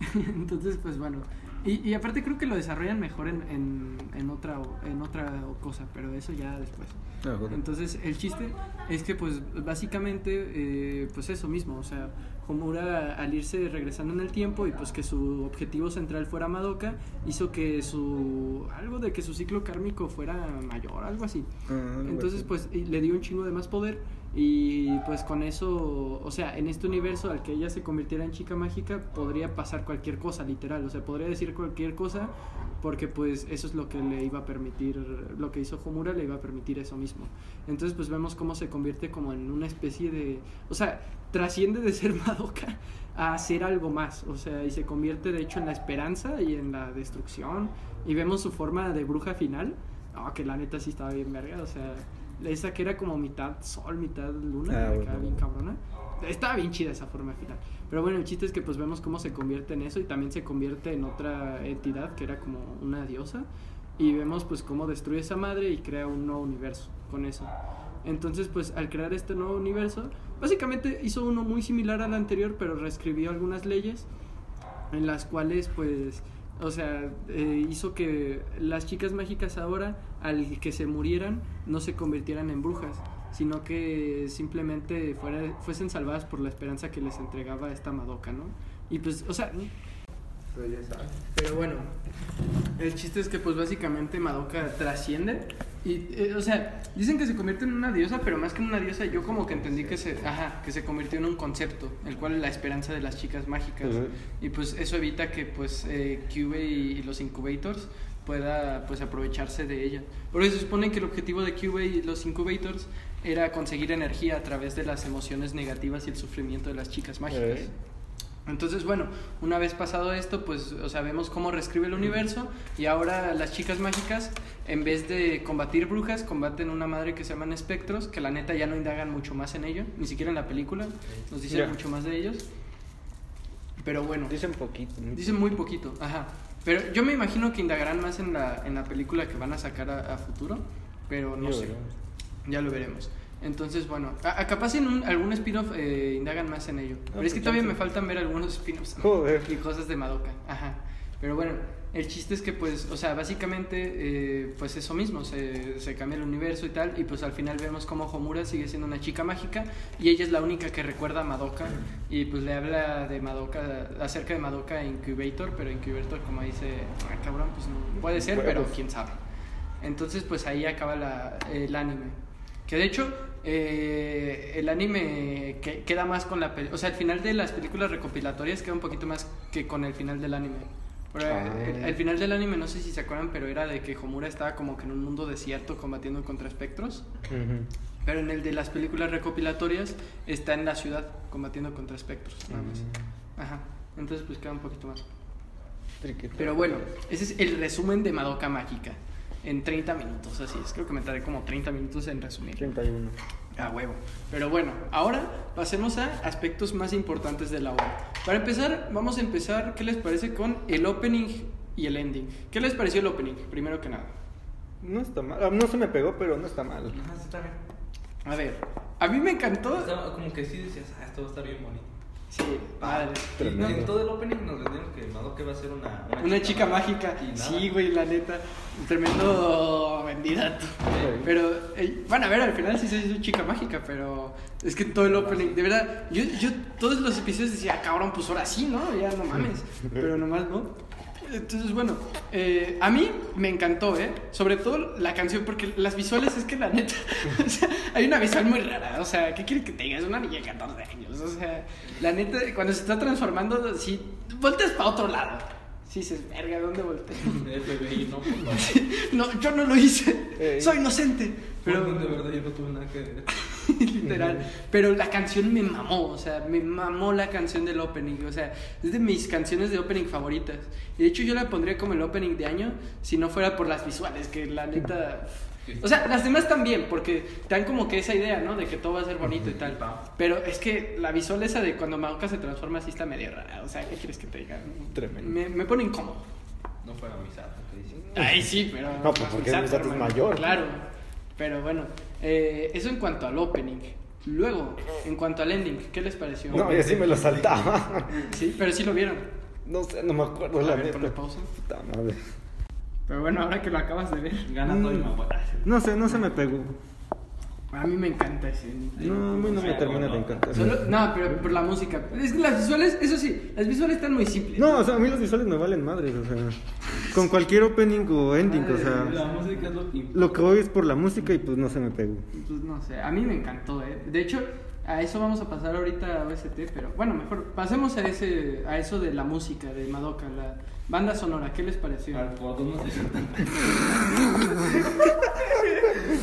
Entonces, pues bueno. Y, y aparte creo que lo desarrollan mejor en, en, en otra, en otra cosa, pero eso ya después. Ah. Entonces, el chiste es que, pues, básicamente, eh, pues eso mismo, o sea, Homura al irse regresando en el tiempo y pues que su objetivo central fuera Madoka, hizo que su, algo de que su ciclo kármico fuera mayor, algo así. Ah, Entonces, así. pues le dio un chingo de más poder y pues con eso, o sea, en este universo al que ella se convirtiera en chica mágica, podría pasar cualquier cosa, literal, o sea, podría decir cualquier cosa porque pues eso es lo que le iba a permitir, lo que hizo Homura le iba a permitir eso mismo. Entonces, pues vemos cómo se convierte como en una especie de, o sea, trasciende de ser Madoka a ser algo más, o sea, y se convierte de hecho en la esperanza y en la destrucción y vemos su forma de bruja final. Ah, que la neta sí estaba bien verga, o sea, esa que era como mitad sol, mitad luna, Ah, acá bueno. bien cabrona. Estaba bien chida esa forma final. Pero bueno, el chiste es que pues vemos cómo se convierte en eso y también se convierte en otra entidad que era como una diosa. Y vemos pues cómo destruye esa madre y crea un nuevo universo con eso. Entonces pues al crear este nuevo universo básicamente hizo uno muy similar al anterior, pero reescribió algunas leyes en las cuales, pues, o sea, eh, hizo que las chicas mágicas ahora, al que se murieran, no se convirtieran en brujas, sino que simplemente fuera, fuesen salvadas por la esperanza que les entregaba esta Madoka, ¿no? Y pues, o sea, Pero ya sabes. pero bueno, el chiste es que pues básicamente Madoka trasciende y, eh, o sea, dicen que se convierte en una diosa, pero más que en una diosa yo como que entendí que se, ajá, que se convirtió en un concepto, el cual es la esperanza de las chicas mágicas. Y pues eso evita que pues eh, Cube y, y los incubators pueda pues aprovecharse de ella. Porque se supone que el objetivo de Cube y los incubators era conseguir energía a través de las emociones negativas y el sufrimiento de las chicas mágicas. Eh. Entonces, bueno, una vez pasado esto, pues, o sea, vemos cómo reescribe el universo y ahora las chicas mágicas, en vez de combatir brujas, combaten una madre que se llaman espectros, que la neta ya no indagan mucho más en ello, ni siquiera en la película, nos dicen mucho más de ellos. Pero bueno, Dicen poquito. dicen muy poquito, ajá. Pero yo me imagino que indagarán más en la, en la película que van a sacar a, a futuro, pero no sé. veremos. Ya lo veremos. Entonces, bueno, a, a capaz en un- algún spin-off eh, indagan más en ello. Pero es que todavía me faltan ver algunos spin-offs y cosas de Madoka. Ajá. Pero bueno, el chiste es que, pues, o sea, básicamente, eh, pues eso mismo, se, se cambia el universo y tal. Y pues al final vemos como Homura sigue siendo una chica mágica y ella es la única que recuerda a Madoka. Y pues le habla de Madoka, acerca de Madoka a Incubator, pero Incubator, como dice, ah, cabrón, pues no puede ser, pero quién sabe. Entonces, pues ahí acaba la- el anime. Que de hecho, eh, el anime que, queda más con la... pel- O sea, el final de las películas recopilatorias queda un poquito más que con el final del anime. Pero, Ah. el, el final del anime, no sé si se acuerdan, pero era de que Homura estaba como que en un mundo desierto combatiendo contra espectros. Ujú. Pero en el de las películas recopilatorias está en la ciudad combatiendo contra espectros, nada más. Mm. Ajá. Entonces, pues queda un poquito más. Pero bueno, ese es el resumen de Madoka Mágica. En 30 minutos, así es. Creo que me tardé como 30 minutos en resumir. 31. A huevo. Pero bueno, ahora pasemos a aspectos más importantes de la obra. Para empezar, vamos a empezar, ¿qué les parece con el opening y el ending? ¿Qué les pareció el opening, primero que nada? No está mal. Ah, No se me pegó, pero no está mal. Ajá, sí, está bien. A ver, a mí me encantó. Como que sí decías, ah, esto va a estar bien bonito. Sí, padre. Y Tremendo. en todo el opening nos vendieron que Madoka va a ser una, Una chica mágica. Sí, güey, la neta. Tremendo vendidato. Sí. Pero, eh, van a ver, al final sí se hizo chica mágica, pero es que todo el opening, de verdad, yo, yo todos los episodios decía, "Ah, cabrón, pues ahora sí, ¿no? Ya no mames. Pero nomás no. Entonces, bueno, eh, a mí me encantó, ¿eh? Sobre todo la canción, porque las visuales es que la neta, o sea, hay una visual muy rara, o sea, ¿qué quiere que te diga? Es una niña de 14 años, o sea, la neta, cuando se está transformando, si volteas para otro lado, sí dices, verga, ¿dónde volteé? FBI, no, por favor. No, yo no lo hice, soy inocente, pero... Pero de verdad yo no tuve nada que ver. Literal. Pero la canción me mamó, o sea, me mamó la canción del opening, o sea, es de mis canciones de opening favoritas. Y de hecho yo la pondría como el opening de año si no fuera por las visuales, que la neta... O sea, las demás también, porque te dan como que esa idea, ¿no? De que todo va a ser bonito y tal. Pero es que la visual esa de cuando Madoka se transforma así está medio rara. O sea, ¿qué quieres que te diga? Tremendo. Me, me pone incómodo. No fuera Misato, que dicen. Ay, sí, pero. No, pues, porque Misato, es mayor. Claro. Pero bueno, eh, eso en cuanto al opening. Luego, en cuanto al ending, ¿qué les pareció? No, y así me lo saltaba. Sí, pero sí lo vieron. No sé, no me acuerdo A la ver, ponle pausa. Puta madre. Pero bueno, ahora que lo acabas de ver, Gana todo y. No sé, no se me pegó. A mí me encanta ese. No, a mí no me termina de encantar. Solo- no, pero por la música. Es que las visuales, eso sí, las visuales están muy simples. No, o sea, a mí los visuales me valen madres, o sea. Con cualquier opening o ending, o La sea. música es lo que Lo que voy es por la música y pues no se me pegó. Pues no sé, a mí me encantó, ¿eh? De hecho, a eso vamos a pasar ahorita a OST, pero bueno, mejor pasemos a ese a eso de la música de Madoka, la banda sonora, ¿qué les pareció? Al por no se tan.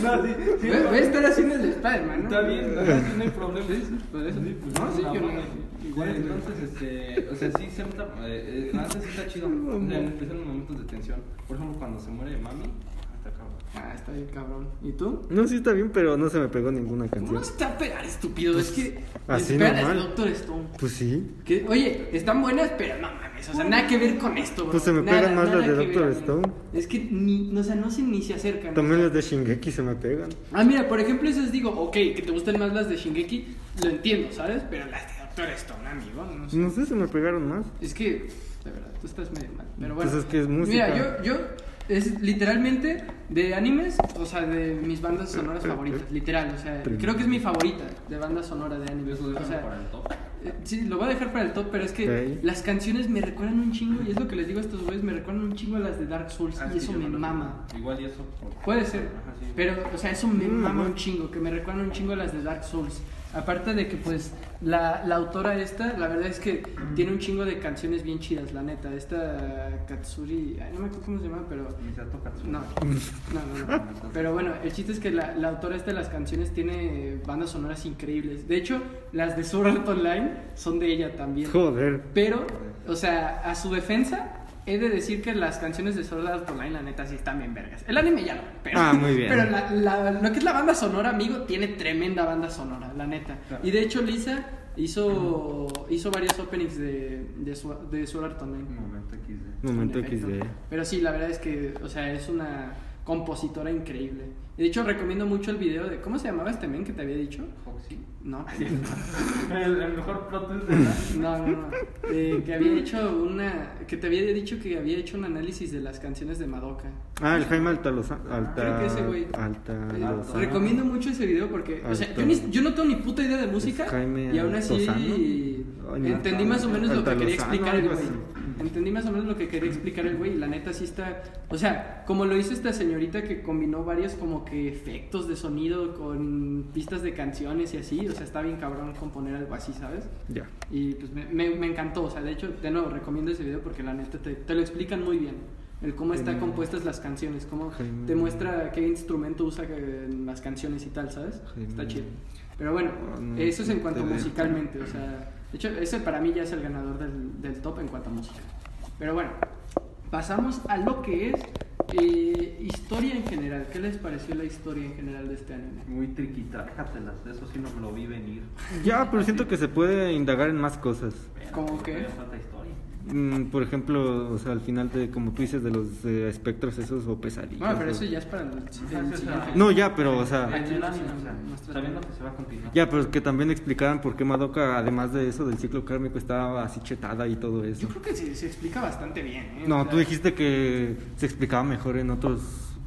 No, sí, sí, voy a estar haciendo el de Spider-Man, ¿no? Está bien, sí, no hay problema. por eso. Sí, pues, No, sí, yo no- igual, Sí, entonces, este, o sea, sí, se nota, eh, eh, sí está chido, o sea, en especial en momentos de tensión. Por ejemplo, cuando se muere Mami. Ah, está bien cabrón. ¿Y tú? No, sí está bien, pero no se me pegó ninguna ¿Cómo canción. no se te va a pegar, estúpido? es que. así espera, es normal. Doctor Stone. Pues sí. Que, oye, están buenas, pero no mames, o sea, nada que ver con esto, bro. Pues se me Nada, pegan más las de Doctor ver. Stone. Es que ni, o sea, no se ni se acercan. También o las de Shingeki se me pegan. Ah, mira, por ejemplo, esas digo, ok, que te gusten más las de Shingeki, lo entiendo, ¿sabes? Pero las de Doctor Stone, amigo, no sé. No sé, se me pegaron más. Es que, de verdad, tú estás medio mal. Pero bueno. Pues es que es música. Mira, yo, yo, es literalmente de animes, o sea, de mis bandas sonoras favoritas, literal, o sea, creo que es mi favorita de banda sonora de anime. Eso O sea, para el top. eh, Sí, lo voy a dejar para el top, pero es que Ok. las canciones me recuerdan un chingo, y es lo que les digo a estos güeyes, me recuerdan un chingo a las de Dark Souls, Ah, y sí, eso me no mama. Igual y eso. Puede ser, Ajá, sí. pero, o sea, eso me Mm, mama un chingo, que me recuerdan un chingo a las de Dark Souls. Aparte de que, pues, la, la autora esta, la verdad es que tiene un chingo de canciones bien chidas, la neta. Esta Katsuri, ay, no me acuerdo cómo se llama, pero... Misato Katsura. No, no, no, no. Pero bueno, el chiste es que la, la autora esta de las canciones tiene bandas sonoras increíbles. De hecho, las de Sword Art Online son de ella también. Joder. Pero, o sea, a su defensa, he de decir que las canciones de Sword Art Online, la neta, sí están bien vergas. El anime ya no, pero, Ah, muy bien. pero la- la- lo que es la banda sonora, amigo, tiene tremenda banda sonora, la neta. Claro. Y de hecho, Lisa hizo, hizo varios openings de, de, de Sword Art Online. Momento XD. Momento. XD. Pero sí, la verdad es que, o sea, es una compositora increíble. Y de hecho, recomiendo mucho el video de. ¿Cómo se llamaba este men que te había dicho? Foxy. No, El, el mejor plot twist de la. no, no. no. Eh, que había hecho una. Que te había dicho que había hecho un análisis de las canciones de Madoka. Ah, el Jaime Altaloza. Alta, Creo que ese güey. Alta. Eh, recomiendo mucho ese video porque, o sea, yo, ni- yo no tengo ni puta idea de música Jaime y aún así Altozano. Ay, no. entendí más o menos lo que quería explicar el güey. Entendí más o menos lo que quería explicar el güey y la neta sí está, o sea, como lo hizo esta señorita que combinó varios como que efectos de sonido con pistas de canciones y así, o sea, está bien cabrón componer algo así, ¿sabes? Ya. Y pues me, me, me encantó, o sea, de hecho, de nuevo, recomiendo ese video porque la neta te, te lo explican muy bien. El cómo están Jaime- compuestas las canciones, cómo Jaime- te muestra qué instrumento usa en las canciones y tal, ¿sabes? Jaime- Está chido. Pero bueno, Ah, eso es en cuanto musicalmente, o sea, de hecho, ese para mí ya es el ganador del, del top en cuanto a música. Pero bueno, pasamos a lo que es eh, historia en general. ¿Qué les pareció la historia en general de este anime? Muy triquitrájatelas. Eso sí no me lo vi venir. Ya, pero siento que se puede indagar en más cosas. ¿Cómo qué? Mm, por ejemplo, o sea, al final de, como tú dices, de los eh, espectros esos o pesadillas. Bueno, pero o- eso ya es para el, el o No, ya, pero, o sea, o sabiendo que se va a continuar. ya, pero que también explicaran por qué Madoka, además de eso, del ciclo kármico, estaba así chetada y todo eso. Yo creo que se, se explica bastante bien. ¿eh? O No, sea, tú dijiste que se explicaba mejor en otros,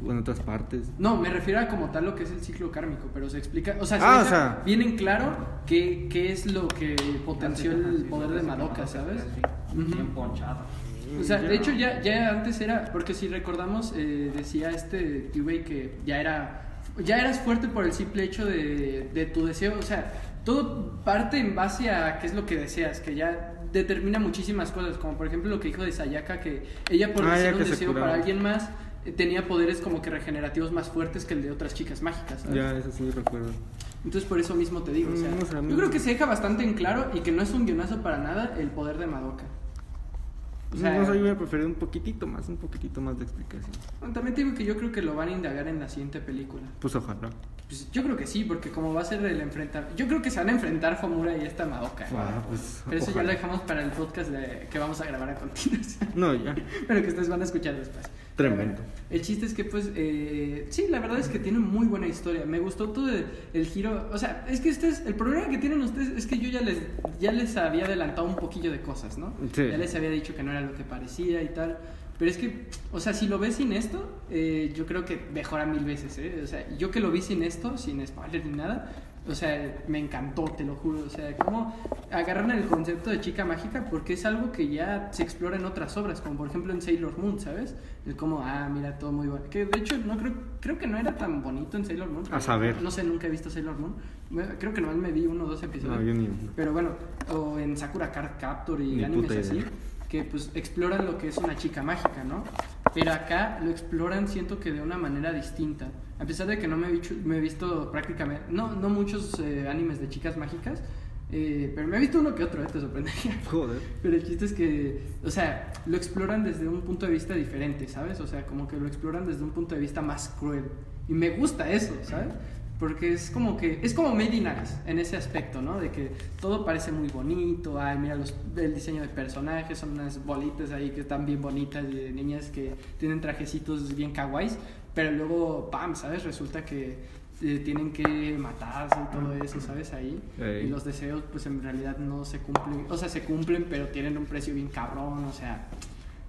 en otras partes. No, me refiero a como tal lo que es el ciclo kármico, pero se explica, o sea, se Ah, deja o sea. bien en claro qué, qué es lo que potenció el poder de Madoka, ¿sabes? Bien ponchado. O sea, de hecho ya, ya antes era, porque si recordamos, eh, decía este T-Way que ya era, ya eras fuerte por el simple hecho de, de tu deseo, o sea, todo parte en base a qué es lo que deseas, que ya determina muchísimas cosas, como por ejemplo lo que dijo de Sayaka, que ella por Ah, decir un deseo curaba. para alguien más, tenía poderes como que regenerativos más fuertes que el de otras chicas mágicas, ¿sabes? Ya, eso sí recuerdo. Entonces por eso mismo te digo, o sea, Mm, yo creo que se deja bastante en claro y que no es un guionazo para nada el poder de Madoka. O sea, no sé, yo hubiera preferido un poquitito más, un poquitito más de explicación. Bueno, También te digo que yo creo que lo van a indagar en la siguiente película. Pues ojalá. Pues yo creo que sí, porque como va a ser el enfrentar... Yo creo que se van a enfrentar Homura y esta Madoka. Ah, pues, Pero eso ya lo dejamos para el podcast de- que vamos a grabar a continuación. No, ya. Pero que ustedes van a escuchar después. Tremendo. El chiste es que, pues, eh, sí, la verdad es que tiene muy buena historia. Me gustó todo el, el giro. O sea, es que ustedes, el problema que tienen ustedes es que yo ya les, ya les había adelantado un poquillo de cosas, ¿no? Sí. Ya les había dicho que no era lo que parecía y tal. Pero es que, o sea, si lo ves sin esto, eh, yo creo que mejora mil veces, ¿eh? O sea, yo que lo vi sin esto, sin spoiler ni nada, o sea, me encantó, te lo juro. O sea, cómo agarran el concepto de chica mágica porque es algo que ya se explora en otras obras, como por ejemplo en Sailor Moon, ¿sabes? El como, ah, mira, todo muy bueno. Que de hecho, no creo, creo que no era tan bonito en Sailor Moon. A saber. No sé, nunca he visto Sailor Moon. Creo que nomás me vi uno o dos episodios. No, yo ni. Pero bueno, o en Sakura Card Captor y Ni animes así, que pues exploran lo que es una chica mágica, ¿no? Pero acá lo exploran siento que de una manera distinta. A pesar de que no me he, visto, me he visto prácticamente, no, no muchos eh, animes de chicas mágicas, Eh, pero me he visto uno que otro, eh, te sorprendería. Joder. Pero el chiste es que, o sea, lo exploran desde un punto de vista diferente, ¿sabes? O sea, como que lo exploran desde un punto de vista más cruel. Y me gusta eso, ¿sabes? Porque es como que, es como Made in Abyss en ese aspecto, ¿no? De que todo parece muy bonito, ay, mira los, el diseño de personajes, son unas bolitas ahí que están bien bonitas, de niñas que tienen trajecitos bien kawaiis, pero luego, pam, ¿sabes? Resulta que eh, tienen que matarse y todo eso, ¿sabes? Ahí. Y los deseos, pues en realidad no se cumplen, o sea, se cumplen, pero tienen un precio bien cabrón, o sea,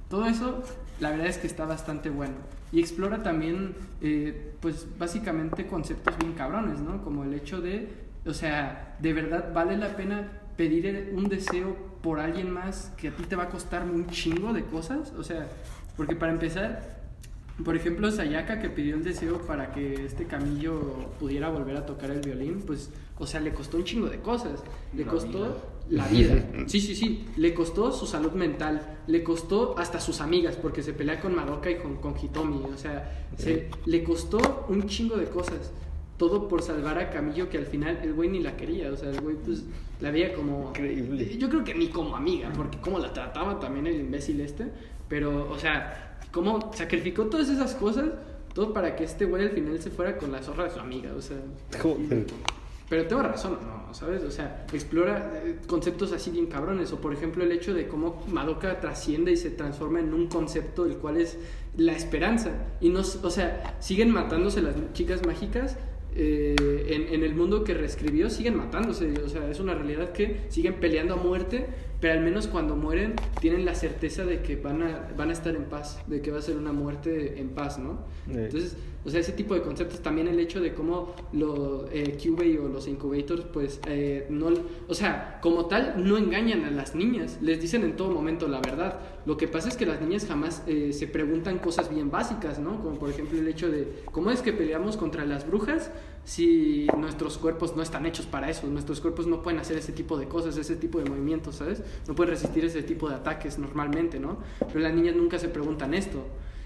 todo eso, la verdad es que está bastante bueno. Y explora también, eh, pues básicamente conceptos bien cabrones, ¿no? Como el hecho de, o sea, de verdad vale la pena pedir un deseo por alguien más que a ti te va a costar un chingo de cosas. O sea, porque para empezar, por ejemplo, Sayaka que pidió el deseo para que este Camillo pudiera volver a tocar el violín, pues, o sea, le costó un chingo de cosas. Le La costó vida. la vida. Sí, sí, sí. Le costó su salud mental. Le costó hasta sus amigas, porque se pelea con Madoka y con, con Hitomi. O sea, se- le costó un chingo de cosas. Todo por salvar a Camillo, que al final el güey ni la quería. O sea, el güey, pues, la veía como. Increíble. Yo creo que ni como amiga, porque como la trataba también el imbécil este. Pero, o sea, cómo sacrificó todas esas cosas, todo para que este güey al final se fuera con la zorra de su amiga. O sea, Joder. pero tengo razón, ¿no? ¿Sabes? O sea, explora eh, conceptos así bien cabrones. O por ejemplo el hecho de cómo Madoka trasciende y se transforma en un concepto el cual es la esperanza. Y no, o sea, siguen matándose las chicas mágicas. Eh, en, en el mundo que reescribió siguen matándose, o sea, es una realidad que siguen peleando a muerte, pero al menos cuando mueren tienen la certeza de que van a, van a estar en paz, de que va a ser una muerte en paz, ¿no? Entonces, o sea, ese tipo de conceptos, también el hecho de cómo los eh, Cubey o los incubators, pues, eh, no, o sea, como tal, no engañan a las niñas, les dicen en todo momento la verdad. Lo que pasa es que las niñas jamás eh, se preguntan cosas bien básicas, ¿no? Como por ejemplo el hecho de, ¿cómo es que peleamos contra las brujas si nuestros cuerpos no están hechos para eso? Nuestros cuerpos no pueden hacer ese tipo de cosas, ese tipo de movimientos, ¿sabes? No pueden resistir ese tipo de ataques normalmente, ¿no? Pero las niñas nunca se preguntan esto.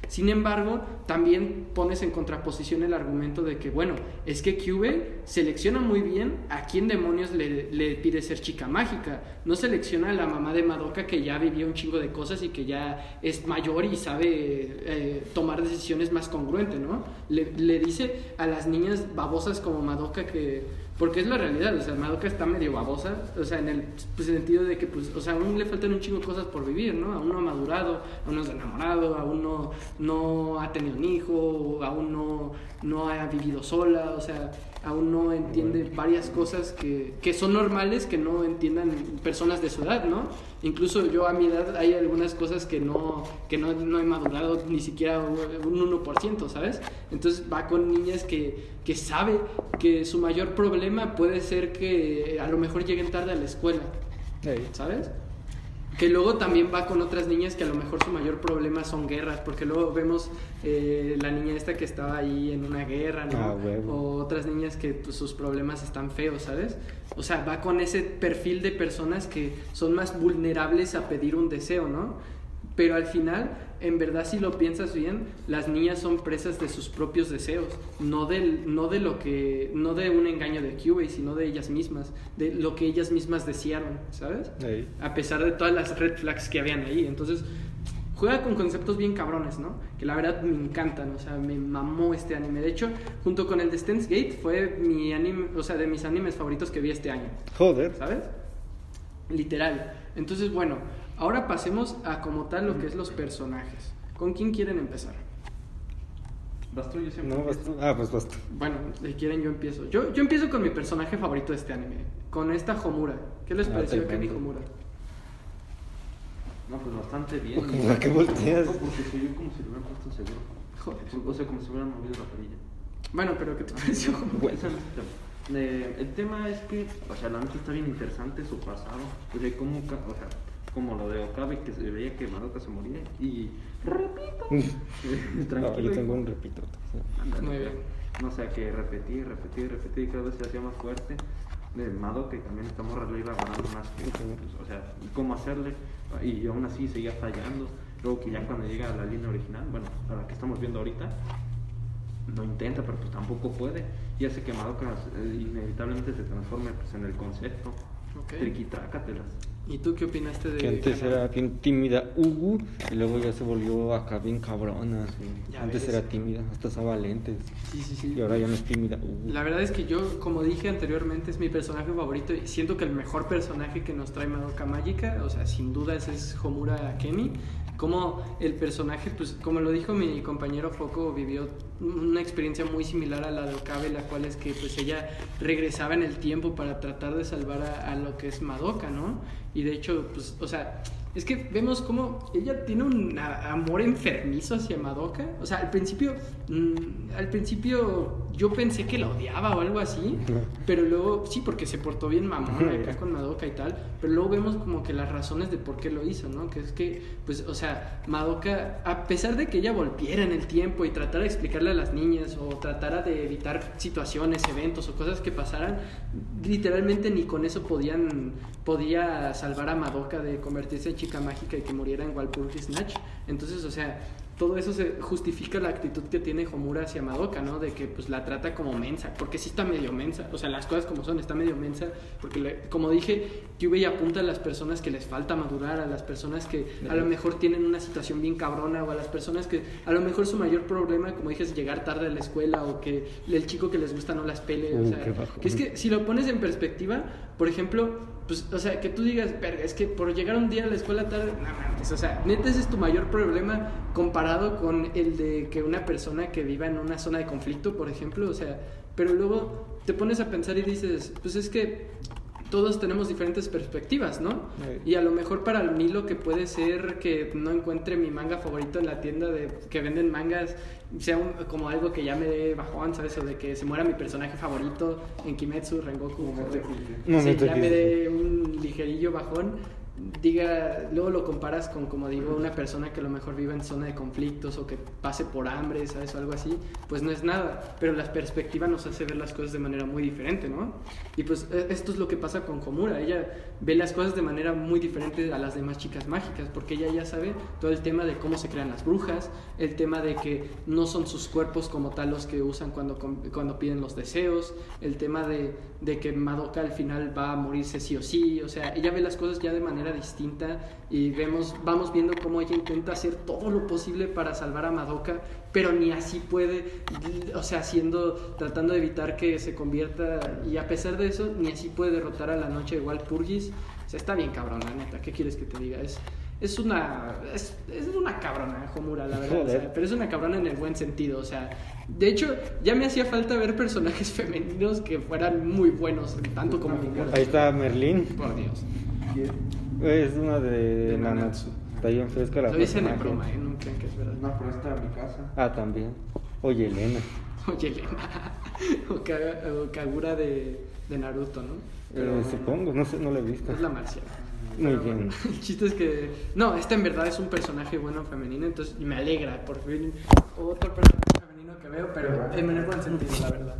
Sin embargo, también pones en contraposición el argumento de que, bueno, es que Cube selecciona muy bien a quién demonios le, le pide ser chica mágica. No selecciona a la mamá de Madoka que ya vivió un chingo de cosas y que ya es mayor y sabe eh, tomar decisiones más congruentes, ¿no? Le, le dice a las niñas babosas como Madoka que... Porque es la realidad, o sea, Madoka está medio babosa, o sea, en el pues, sentido de que, pues, o sea, aún le faltan un chingo de cosas por vivir, ¿no? Aún no ha madurado, aún no es enamorado, aún no, no ha tenido un hijo, aún no, no ha vivido sola, o sea, aún no entiende varias cosas que, que son normales que no entiendan personas de su edad, ¿no? Incluso yo a mi edad hay algunas cosas que no, que no, no he madurado ni siquiera un 1%, ¿sabes? Entonces va con niñas que, que sabe que su mayor problema puede ser que a lo mejor lleguen tarde a la escuela. ¿sabes? Que luego también va con otras niñas que a lo mejor su mayor problema son guerras, porque luego vemos eh, la niña esta que estaba ahí en una guerra, ¿no? Ah. O otras niñas que pues, sus problemas están feos, ¿sabes? O sea, va con ese perfil de personas que son más vulnerables a pedir un deseo, ¿no? Pero al final, en verdad, si lo piensas bien, las niñas son presas de sus propios deseos, no, del, no de lo que, no de un engaño de Cubey, sino de ellas mismas, de lo que ellas mismas desearon, ¿sabes? A pesar de todas las red flags que habían ahí. Entonces, juega con conceptos bien cabrones, ¿no? Que la verdad me encantan, o sea, me mamó este anime. De hecho, junto con el de Steins Gate, fue mi anime, o sea, de mis animes favoritos que vi este año, Joder. ¿sabes? Literal. Entonces, bueno, ahora pasemos a como tal lo que es los personajes. ¿Con quién quieren empezar? Vas tú, yo siempre. No, basta. Ah, pues basta. Bueno, si quieren yo empiezo. Yo, yo empiezo con mi personaje favorito de este anime, con esta Homura. ¿Qué les Ah, pareció te Kenny. Homura? No, pues bastante bien. ¿A qué volteas? No, porque se vio como si lo hubieran puesto seguro. Joder. O sea, como si hubieran movido la perilla. Bueno, pero ¿qué te pareció? Bueno, no. Eh, el tema es que, o sea, la neta está bien interesante su pasado. O sea, como, ca- o sea, como lo de Okabe, que se veía que Madoka se moría. Y, repito, No, tranquilo. yo tengo un repito. Muy bien. No sé, que repetí, repetí, repetí, y cada vez se hacía más fuerte. De Madoka, que también esta morra le iba ganando más que, pues, o sea, cómo hacerle, y aún así seguía fallando. Luego que ya cuando llega a la línea original, bueno, a la que estamos viendo ahorita, no intenta, pero pues tampoco puede, y hace que Madoka eh, inevitablemente se transforme pues, en el concepto. Ok. Triquitrácatelas. ¿Y tú qué opinaste de Que antes Canadá? era bien tímida Ugu y luego ya se volvió acá bien cabrona. sí. Antes ves. era tímida, hasta usaba lentes. Sí, sí, sí. Y ahora ya no es tímida Ugu. La verdad es que yo, como dije anteriormente, es mi personaje favorito y siento que el mejor personaje que nos trae Madoka Mágica, o sea, sin duda ese es Homura Kemi. Como el personaje, pues como lo dijo mi compañero Foco, vivió una experiencia muy similar a la de Okabe, la cual es que pues ella regresaba en el tiempo para tratar de salvar a, lo que es Madoka, ¿no? Y de hecho, pues, o sea, es que vemos como ella tiene un amor enfermizo hacia Madoka. O sea, al principio, mm, al principio yo pensé que la odiaba o algo así, pero luego, sí, porque se portó bien mamona acá con Madoka y tal, pero luego vemos como que las razones de por qué lo hizo, ¿no? Que es que, pues, o sea, Madoka, a pesar de que ella volviera en el tiempo y tratara de explicarle a las niñas o tratara de evitar situaciones, eventos o cosas que pasaran, literalmente ni con eso podían podía salvar a Madoka de convertirse en chica mágica y que muriera en Walpurgis Snatch. Entonces, o sea, todo eso se justifica la actitud que tiene Homura hacia Madoka, ¿no? De que pues la trata como mensa, porque sí está medio mensa, o sea, las cosas como son, está medio mensa, porque le- como dije, Yubei apunta a las personas que les falta madurar, a las personas que a lo mejor tienen una situación bien cabrona, o a las personas que a lo mejor su mayor problema, como dije, es llegar tarde a la escuela, o que el chico que les gusta no las pele, o Uh, sea, que es que si lo pones en perspectiva, por ejemplo, pues, o sea, que tú digas, verga, es que por llegar un día a la escuela tarde, no mames, o sea, neta ese es tu mayor problema comparado con el de que una persona que viva en una zona de conflicto, por ejemplo, o sea, pero luego te pones a pensar y dices, pues es que todos tenemos diferentes perspectivas, ¿no? Sí. Y a lo mejor para mí lo que puede ser que no encuentre mi manga favorito en la tienda de que venden mangas sea un- como algo que ya me dé bajón, ¿sabes? O de que se muera mi personaje favorito en Kimetsu, Rengoku. o de- No, sí, ya me dé un ligerillo bajón. Diga, luego lo comparas con, como digo, una persona que a lo mejor vive en zona de conflictos o que pase por hambre, ¿sabes? O algo así, pues no es nada. Pero la perspectiva nos hace ver las cosas de manera muy diferente, ¿no? Y pues e- esto es lo que pasa con Komura. Ella ve las cosas de manera muy diferente a las demás chicas mágicas, porque ella ya sabe todo el tema de cómo se crean las brujas, el tema de que no son sus cuerpos como tal los que usan cuando, cuando piden los deseos, el tema de, de que Madoka al final va a morirse sí o sí, o sea, ella ve las cosas ya de manera distinta y vemos, vamos viendo cómo ella intenta hacer todo lo posible para salvar a Madoka, pero ni así puede, o sea, haciendo, tratando de evitar que se convierta, y a pesar de eso, ni así puede derrotar a la noche de Walpurgis, o sea, está bien cabrona, neta, ¿qué quieres que te diga? Es, es una, es, es una cabrona, Homura, la verdad, o sea, Joder. pero es una cabrona en el buen sentido, o sea, de hecho, ya me hacía falta ver personajes femeninos que fueran muy buenos, tanto como Homura. Ahí está Merlín. Por Dios. Es una de, De Nanatsu. Está bien fresca la Lo dicen en broma, ¿eh? No crean que es verdad. Una presta a mi casa. Ah, también. Oye, Elena. Oye, Elena. o, Ka- o Kagura de, de Naruto, ¿no? Eh, supongo, no sé, no la he visto. Es la marcial. Muy Pero bien. bueno, el chiste es que. No, esta en verdad es un personaje bueno femenino, entonces me alegra por fin otro personaje femenino que veo, pero en el buen sentido, la verdad.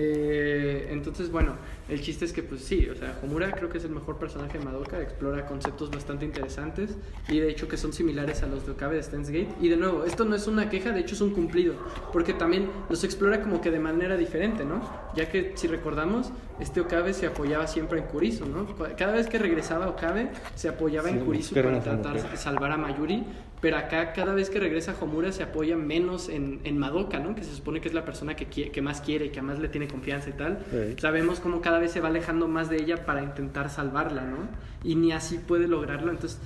Eh, entonces, bueno, el chiste es que, pues sí, o sea, Homura creo que es el mejor personaje de Madoka, explora conceptos bastante interesantes y de hecho que son similares a los de Okabe de Steins Gate. Y de nuevo, esto no es una queja, de hecho es un cumplido, porque también los explora como que de manera diferente, ¿no? Ya que si recordamos, este Okabe se apoyaba siempre en Kurisu, ¿no? Cada vez que regresaba Okabe se apoyaba en Kurisu para tratar de salvar a Mayuri, pero acá cada vez que regresa Homura se apoya menos en, en Madoka, ¿no? Que se supone que es la persona que, que más quiere y que más le tiene confianza y tal. Sí. Sabemos cómo cada vez se va alejando más de ella para intentar salvarla, ¿no? Y ni así puede lograrlo. Entonces,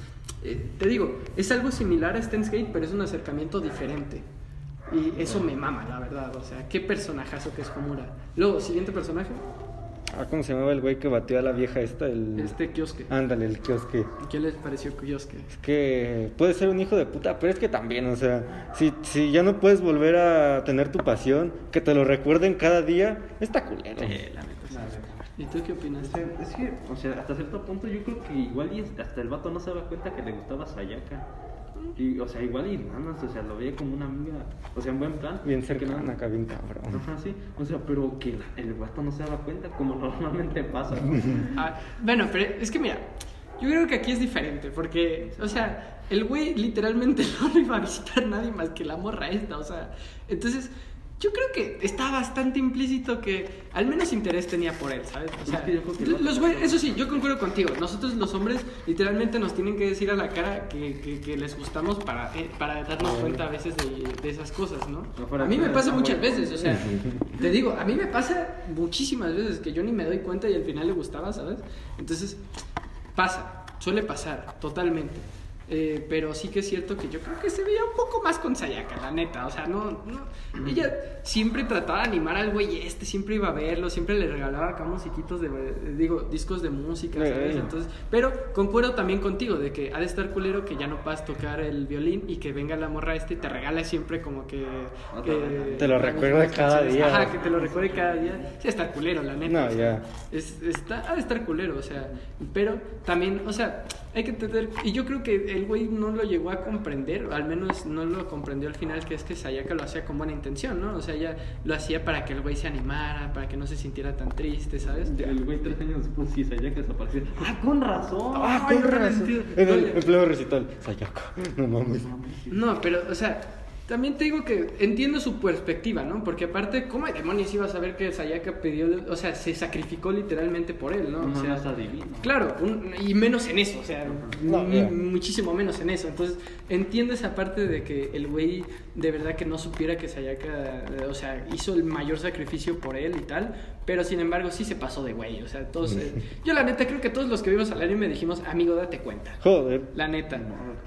eh, te digo, es algo similar a Steins Gate, pero es un acercamiento diferente. Y eso me mama, la verdad. O sea, qué personajazo que es Homura. Luego, siguiente personaje, Ah, ¿cómo se llamaba el güey que batió a la vieja esta? El... este Kyosuke. Ándale, el kiosque. ¿Qué les pareció Kyosuke? Es que puede ser un hijo de puta, pero es que también, o sea, si, si ya no puedes volver a tener tu pasión, que te lo recuerden cada día, está culero. la neta, sí. ¿Y tú qué O opinas? sea, es que, o sea, hasta cierto punto yo creo que igual y hasta el vato no se daba cuenta que le gustaba Sayaka. Y, o sea, igual más, o sea, lo veía como una amiga, o sea, en buen plan. Bien que cercana nada- acá, bien cabrón. Ajá, sí. O sea, pero que la- el vato no se daba cuenta, como normalmente pasa. Ah, bueno, pero es que mira, yo creo que aquí es diferente, porque, o sea, el güey literalmente no lo iba a visitar nadie más que la morra esta, o sea, entonces yo creo que está bastante implícito que al menos interés tenía por él, ¿sabes? O sea, los güey- eso sí, yo concuerdo contigo. Nosotros los hombres literalmente nos tienen que decir a la cara que, que- que les gustamos para, eh, para darnos cuenta a veces de, de esas cosas, ¿no? A mí me pasa muchas veces, o sea, te digo, a mí me pasa muchísimas veces que yo ni me doy cuenta y al final le gustaba, ¿sabes? Entonces, pasa, suele pasar, totalmente. Eh, pero sí que es cierto que yo creo que se veía un poco más con Sayaka, la neta. O sea, no, no. Ella siempre trataba de animar al güey este, siempre iba a verlo, siempre le regalaba acá musiquitos de. eh, digo, discos de música, ¿sabes? Entonces, pero concuerdo también contigo de que ha de estar culero que ya no puedas tocar el violín y que venga la morra este y te regale siempre como que. Te lo mismas cada canciones. día. Ajá, que te lo recuerde cada día. Sí, está culero, la neta. No, ya. es, está, ha de estar culero, o sea, pero también, o sea, hay que entender, y yo creo que el güey no lo llegó a comprender, al menos no lo comprendió al final, que es que Sayaka lo hacía con buena intención, ¿no? O sea, ella lo hacía para que el güey se animara, para que no se sintiera tan triste, ¿sabes? El güey tres años después sí que desapareció. ¡Ah, con razón! Ah, con razón. En el en pleno recital. Sayaka. No mames. No, pero, o sea, también te digo que entiendo su perspectiva, ¿no? Porque aparte, ¿cómo hay demonios iba a saber que Sayaka pidió, o sea, se sacrificó literalmente por él, ¿no? No, o sea, no es adivino. Claro, un- y menos en eso, o sea, No, muchísimo menos en eso. Entonces, entiendo esa parte de que el güey de verdad que no supiera que Sayaka, eh, o sea, hizo el mayor sacrificio por él y tal, pero sin embargo sí se pasó de güey, o sea, todos... eh, yo la neta creo que todos los que vimos al anime dijimos, amigo, date cuenta. Joder. La neta.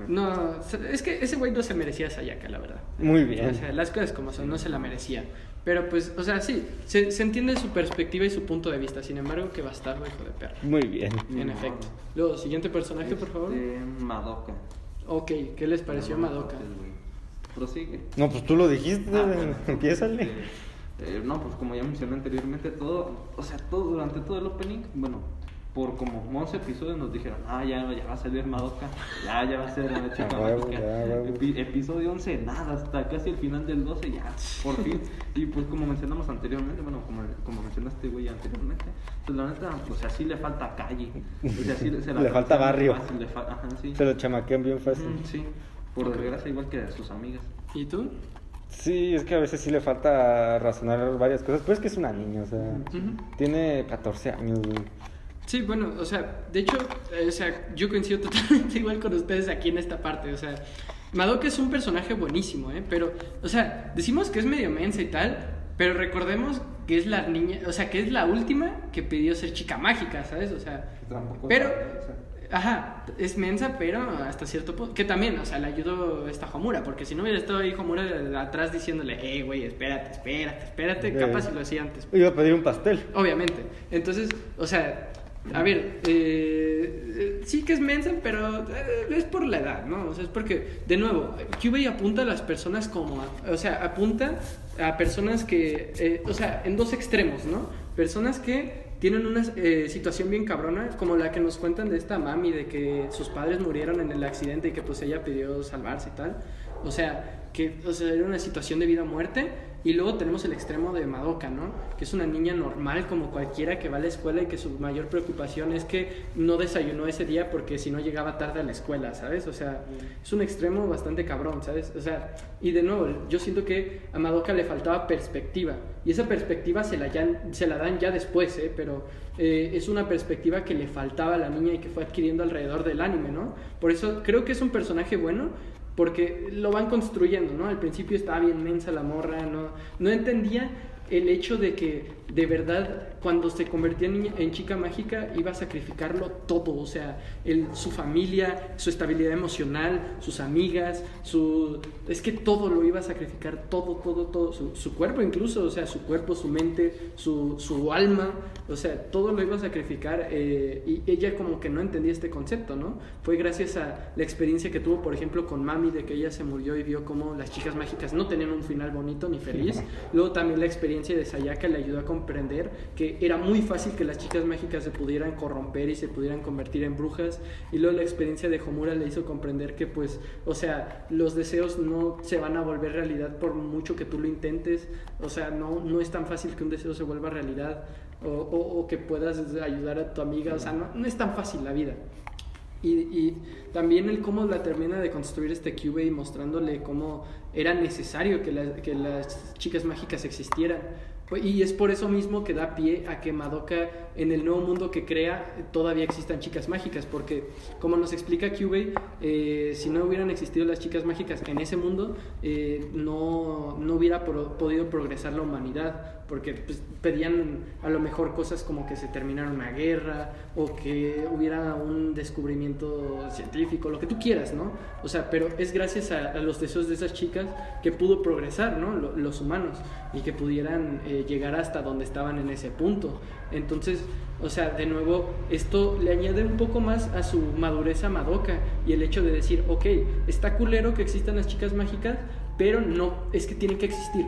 No, es que ese güey no se merecía a Sayaka, la verdad. Muy bien. O sea, las cosas como son, no se la merecía. Pero pues, o sea, sí, se, se entiende su perspectiva y su punto de vista. Sin embargo, que bastardo, hijo de perro. Muy bien. En efecto. Luego, siguiente personaje, por favor. Este, Madoka. Ok, ¿qué les pareció No, Madoka? Prosigue. No, pues tú lo dijiste. Ah, bueno. Empiézale. Eh, no, pues como ya mencioné anteriormente, todo, o sea, todo durante todo el opening, bueno, por como 11 episodios nos dijeron, ah, ya, ya va a salir Madoka, ya, ya va a ser una chica. Epi- episodio 11, nada, hasta casi el final del 12, ya, por fin. Y pues como mencionamos anteriormente, bueno, como, como mencionaste, güey, anteriormente, pues la neta, o sea, sí le falta calle. O sea, sí se la Le falta barrio. fácil, le fa- ajá, sí. Se lo chamaquean bien fácil. Mm, sí, por desgracia, igual que a sus amigas. ¿Y tú? Sí, es que a veces sí le falta razonar varias cosas. Pero es que es una niña, o sea. Ujú. Tiene 14 años, güey. Sí, bueno, o sea, de hecho, eh, o sea, yo coincido totalmente igual con ustedes aquí en esta parte, o sea, Madoka es un personaje buenísimo, ¿eh? Pero, o sea, decimos que es medio mensa y tal, pero recordemos que es la niña, o sea, que es la última que pidió ser chica mágica, ¿sabes? O sea, pero, ajá, es mensa, pero hasta cierto punto, que también, o sea, le ayudó esta Homura, porque si no hubiera estado ahí Homura atrás diciéndole, hey, güey, espérate, espérate, espérate, capaz si lo hacía antes. Iba a pedir un pastel. Obviamente. Entonces, o sea, a ver, eh, sí que es mensa, pero eh, es por la edad, ¿no? O sea, es porque, de nuevo, QB apunta a las personas como, a- o sea, apunta a personas que, eh, o sea, en dos extremos, ¿no? Personas que tienen una eh, situación bien cabrona, como la que nos cuentan de esta mami, de que sus padres murieron en el accidente y que pues ella pidió salvarse y tal. O sea, que o sea, era una situación de vida o muerte. Y luego tenemos el extremo de Madoka, ¿no? Que es una niña normal como cualquiera que va a la escuela y que su mayor preocupación es que no desayunó ese día porque si no llegaba tarde a la escuela, ¿sabes? O sea, es un extremo bastante cabrón, ¿sabes? O sea, y de nuevo, yo siento que a Madoka le faltaba perspectiva. Y esa perspectiva se la, ya- se la dan ya después, ¿eh? Pero eh, es una perspectiva que le faltaba a la niña y que fue adquiriendo alrededor del anime, ¿no? Por eso creo que es un personaje bueno, porque lo van construyendo, ¿no? Al principio estaba bien mensa la morra, no, no entendía el hecho de que de verdad cuando se convertía en, niña- en chica mágica iba a sacrificarlo todo, o sea, su familia, su estabilidad emocional, sus amigas, su... Es que todo lo iba a sacrificar, todo, todo, todo, su, su cuerpo incluso, o sea, su cuerpo, su mente, su, su alma, o sea, todo lo iba a sacrificar eh, y ella como que no entendía este concepto, ¿no? Fue gracias a la experiencia que tuvo, por ejemplo, con Mami, de que ella se murió y vio cómo las chicas mágicas no tenían un final bonito ni feliz. Luego también la experiencia de Sayaka le ayudó a comprender que era muy fácil que las chicas mágicas se pudieran corromper y se pudieran convertir en brujas. Y luego la experiencia de Homura le hizo comprender que, pues, o sea, los deseos no se van a volver realidad por mucho que tú lo intentes. O sea, no, no es tan fácil que un deseo se vuelva realidad o, o- o que puedas ayudar a tu amiga. O sea, no, no es tan fácil la vida. Y, y también el cómo la termina de construir este Kyubey mostrándole cómo era necesario que, la- que las chicas mágicas existieran. Pues, Y es por eso mismo que da pie a que Madoka en el nuevo mundo que crea todavía existan chicas mágicas, porque como nos explica Kyubey, eh, si no hubieran existido las chicas mágicas en ese mundo, eh, no, no hubiera pro- podido progresar la humanidad, porque pues, pedían a lo mejor cosas como que se terminara una guerra o que hubiera un descubrimiento científico, lo que tú quieras, ¿no? O sea, pero es gracias a, los deseos de esas chicas que pudo progresar, ¿no? Lo- los humanos y que pudieran eh, llegar hasta donde estaban en ese punto. Entonces, o sea, de nuevo, esto le añade un poco más a su madurez a Madoka y el hecho de decir, ok, está culero que existan las chicas mágicas, pero no, es que tienen que existir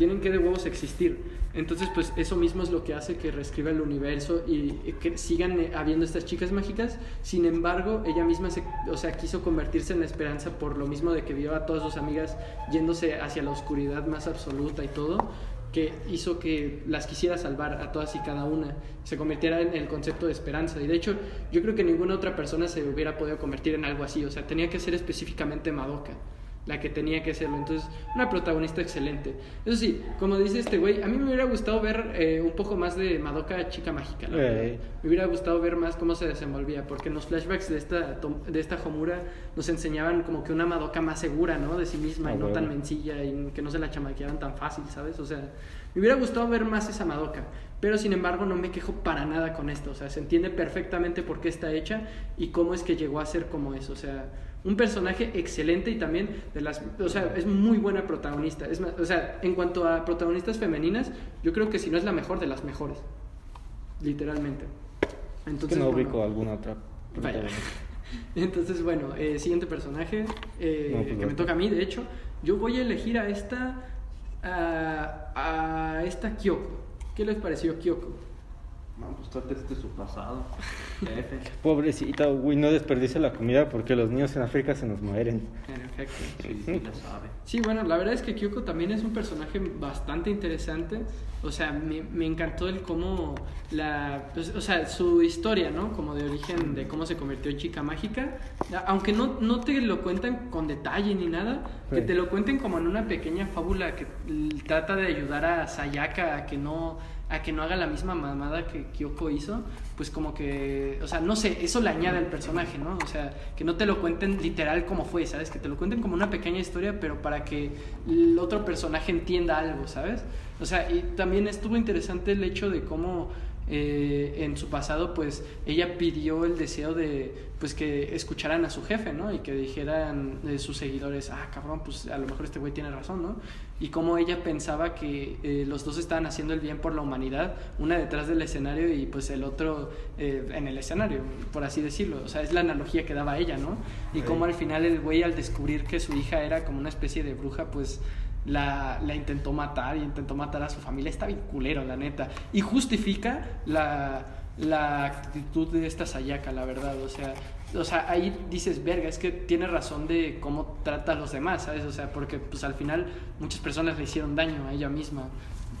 tienen que de huevos existir. Entonces, pues eso mismo es lo que hace que reescriba el universo y que sigan eh, habiendo estas chicas mágicas. Sin embargo, ella misma se, o sea, quiso convertirse en la esperanza por lo mismo de que vio a todas sus amigas yéndose hacia la oscuridad más absoluta y todo, que hizo que las quisiera salvar a todas y cada una, se convirtiera en el concepto de esperanza. Y de hecho, yo creo que ninguna otra persona se hubiera podido convertir en algo así, o sea, tenía que ser específicamente Madoka la que tenía que serlo. Entonces, una protagonista excelente. Eso sí, como dice este güey, a mí me hubiera gustado ver eh, un poco más de Madoka Chica Mágica. la. Me hubiera gustado ver más cómo se desenvolvía, porque en los flashbacks de esta, de esta Homura nos enseñaban como que una Madoka más segura, ¿no? De sí misma y no tan mencilla y que no se la chamaqueaban tan fácil, ¿sabes? O sea, me hubiera gustado ver más esa Madoka, pero sin embargo no me quejo para nada con esto, o sea, se entiende perfectamente por qué está hecha y cómo es que llegó a ser como es, o sea, un personaje excelente y también de las, o sea, es muy buena protagonista, es más, o sea, en cuanto a protagonistas femeninas, yo creo que si no es la mejor de las mejores, literalmente. Es Entonces, que no bueno, ubico alguna otra. Vaya. Entonces, bueno, eh, siguiente personaje eh, No, pues que me toca a mí, de hecho, yo voy a elegir a esta, a, a esta Kyoko. ¿Qué les pareció Kyoko? No, pues trate este su pasado. Jefe. Pobrecita, güey, no desperdicia la comida porque los niños en África se nos mueren. En efecto. Sí, sí, la sabe. Sí, bueno, la verdad es que Kyoko también es un personaje bastante interesante. O sea, me, me encantó el cómo la... pues, o sea, su historia, ¿no? Como de origen de cómo se convirtió en chica mágica. Aunque no, no te lo cuentan con detalle ni nada, que te lo cuenten como en una pequeña fábula que trata de ayudar a Sayaka a que no a que no haga la misma mamada que Kyoko hizo, pues como que, o sea, no sé, eso le añade al personaje, ¿no? O sea, que no te lo cuenten literal como fue, ¿sabes? Que te lo cuenten como una pequeña historia, pero para que el otro personaje entienda algo, ¿sabes? O sea, y también estuvo interesante el hecho de cómo eh, en su pasado, pues ella pidió el deseo de, pues que escucharan a su jefe, ¿no? Y que dijeran de sus seguidores, ah, cabrón, pues a lo mejor este güey tiene razón, ¿no? Y cómo ella pensaba que eh, los dos estaban haciendo el bien por la humanidad, una detrás del escenario y pues el otro eh, en el escenario, por así decirlo. O sea, es la analogía que daba ella, ¿no? Y cómo al final el güey al descubrir que su hija era como una especie de bruja, pues la, la intentó matar y intentó matar a su familia. Está bien culero, la neta. Y justifica la, la actitud de esta Sayaka, la verdad. O sea, o sea, ahí dices, verga, es que tiene razón de cómo trata a los demás, ¿sabes? O sea, porque pues al final muchas personas le hicieron daño a ella misma.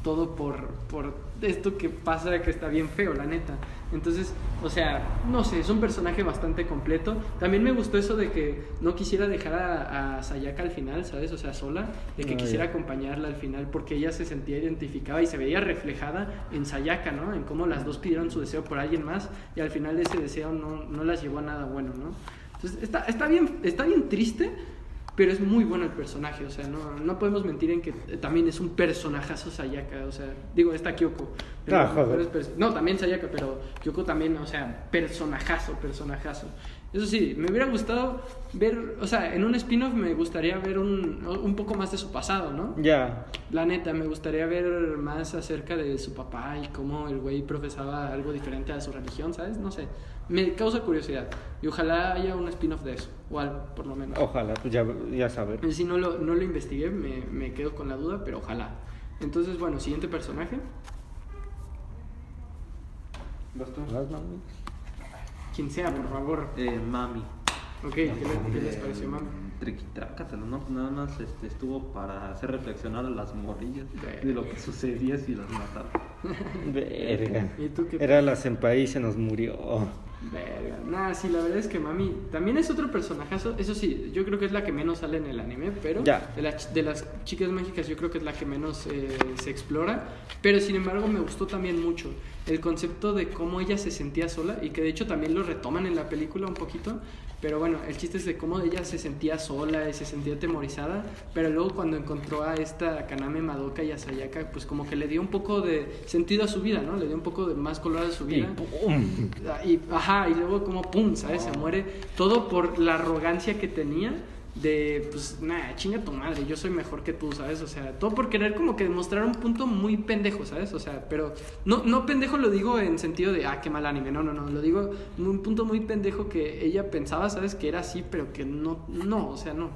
Todo por, por esto que pasa que está bien feo, la neta. Entonces, o sea, no sé, es un personaje bastante completo. También me gustó eso de que no quisiera dejar a, a Sayaka al final, ¿sabes? O sea, sola, de que Ah, quisiera ya. acompañarla al final porque ella se sentía identificada y se veía reflejada en Sayaka, ¿no? En cómo las dos pidieron su deseo por alguien más y al final ese deseo no, no las llevó a nada bueno, ¿no? Entonces, está, está, bien, está bien triste, pero es muy bueno el personaje, o sea, no, no podemos mentir en que también es un personajazo Sayaka, o sea, digo, está Kyoko. pero Ah, joder. no, también Sayaka, pero Kyoko también, o sea, personajazo, personajazo. Eso sí, me hubiera gustado ver, o sea, en un spin-off me gustaría ver un, un poco más de su pasado, ¿no? Ya. La neta, me gustaría ver más acerca de su papá y cómo el güey profesaba algo diferente a su religión, ¿sabes? No sé. Me causa curiosidad. Y ojalá haya un spin-off de eso. O algo, por lo menos. Ojalá, pues ya, ya saber. Si no lo, no lo investigué, me, me quedo con la duda, pero ojalá. Entonces, bueno, siguiente personaje. ¿Vas tú? Quien sea, por favor. Eh, mami. Ok, ¿qué, le- qué les pareció, mami? Triquitrácatelo, ¿no? Nada más este, estuvo para hacer reflexionar a las morrillas Verga. de lo que sucedía si las mataban. Verga. ¿Y tú qué? Era la senpai y se nos murió. Verga. Nah, sí, la verdad es que Mami también es otro personajazo. Eso sí, yo creo que es la que menos sale en el anime, pero Ya. de, la de las chicas mágicas yo creo que es la que menos eh, se explora. Pero sin embargo me gustó también mucho el concepto de cómo ella se sentía sola y que de hecho también lo retoman en la película un poquito. Pero bueno, el chiste es de cómo ella se sentía sola y se sentía atemorizada. Pero luego cuando encontró a esta Kaname Madoka y a Sayaka, pues como que le dio un poco de sentido a su vida, ¿no? Le dio un poco de más color a su Y vida. ¡pum! Y, ajá, y luego como pum, ¿sabes? Se muere todo por la arrogancia que tenía de, pues, nada, chinga tu madre, yo soy mejor que tú, ¿sabes? O sea, todo por querer como que demostrar un punto muy pendejo, ¿sabes? O sea, pero no, no pendejo lo digo en sentido de, ah, qué mal anime, no, no, no, lo digo un punto muy pendejo que ella pensaba, ¿sabes? Que era así, pero que no, no, o sea, no.